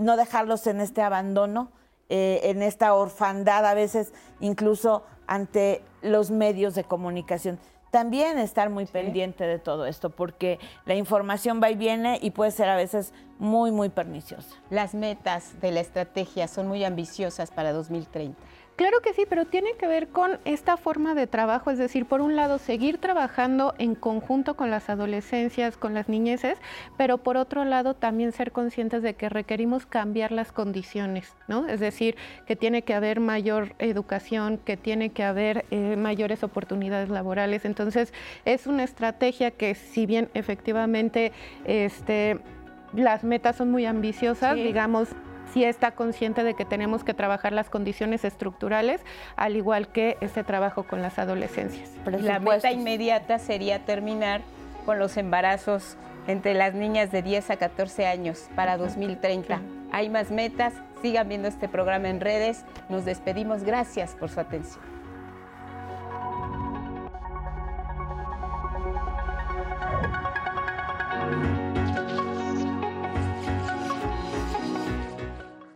No dejarlos en este abandono, en esta orfandad a veces incluso ante los medios de comunicación. También estar muy pendiente de todo esto, porque la información va y viene y puede ser a veces muy, muy perniciosa. Las metas de la estrategia son muy ambiciosas para 2030. Claro que sí, pero tiene que ver con esta forma de trabajo, es decir, por un lado, seguir trabajando en conjunto con las adolescencias, con las niñeces, pero por otro lado, también ser conscientes de que requerimos cambiar las condiciones, ¿no? Es decir, que tiene que haber mayor educación, que tiene que haber eh, mayores oportunidades laborales. Entonces, es una estrategia que, si bien efectivamente este, las metas son muy ambiciosas, digamos, sí está consciente de que tenemos que trabajar las condiciones estructurales, al igual que este trabajo con las adolescencias. La meta inmediata sería terminar con los embarazos entre las niñas de 10 a 14 años para 2030. Hay más metas, sigan viendo este programa en redes. Nos despedimos, gracias por su atención.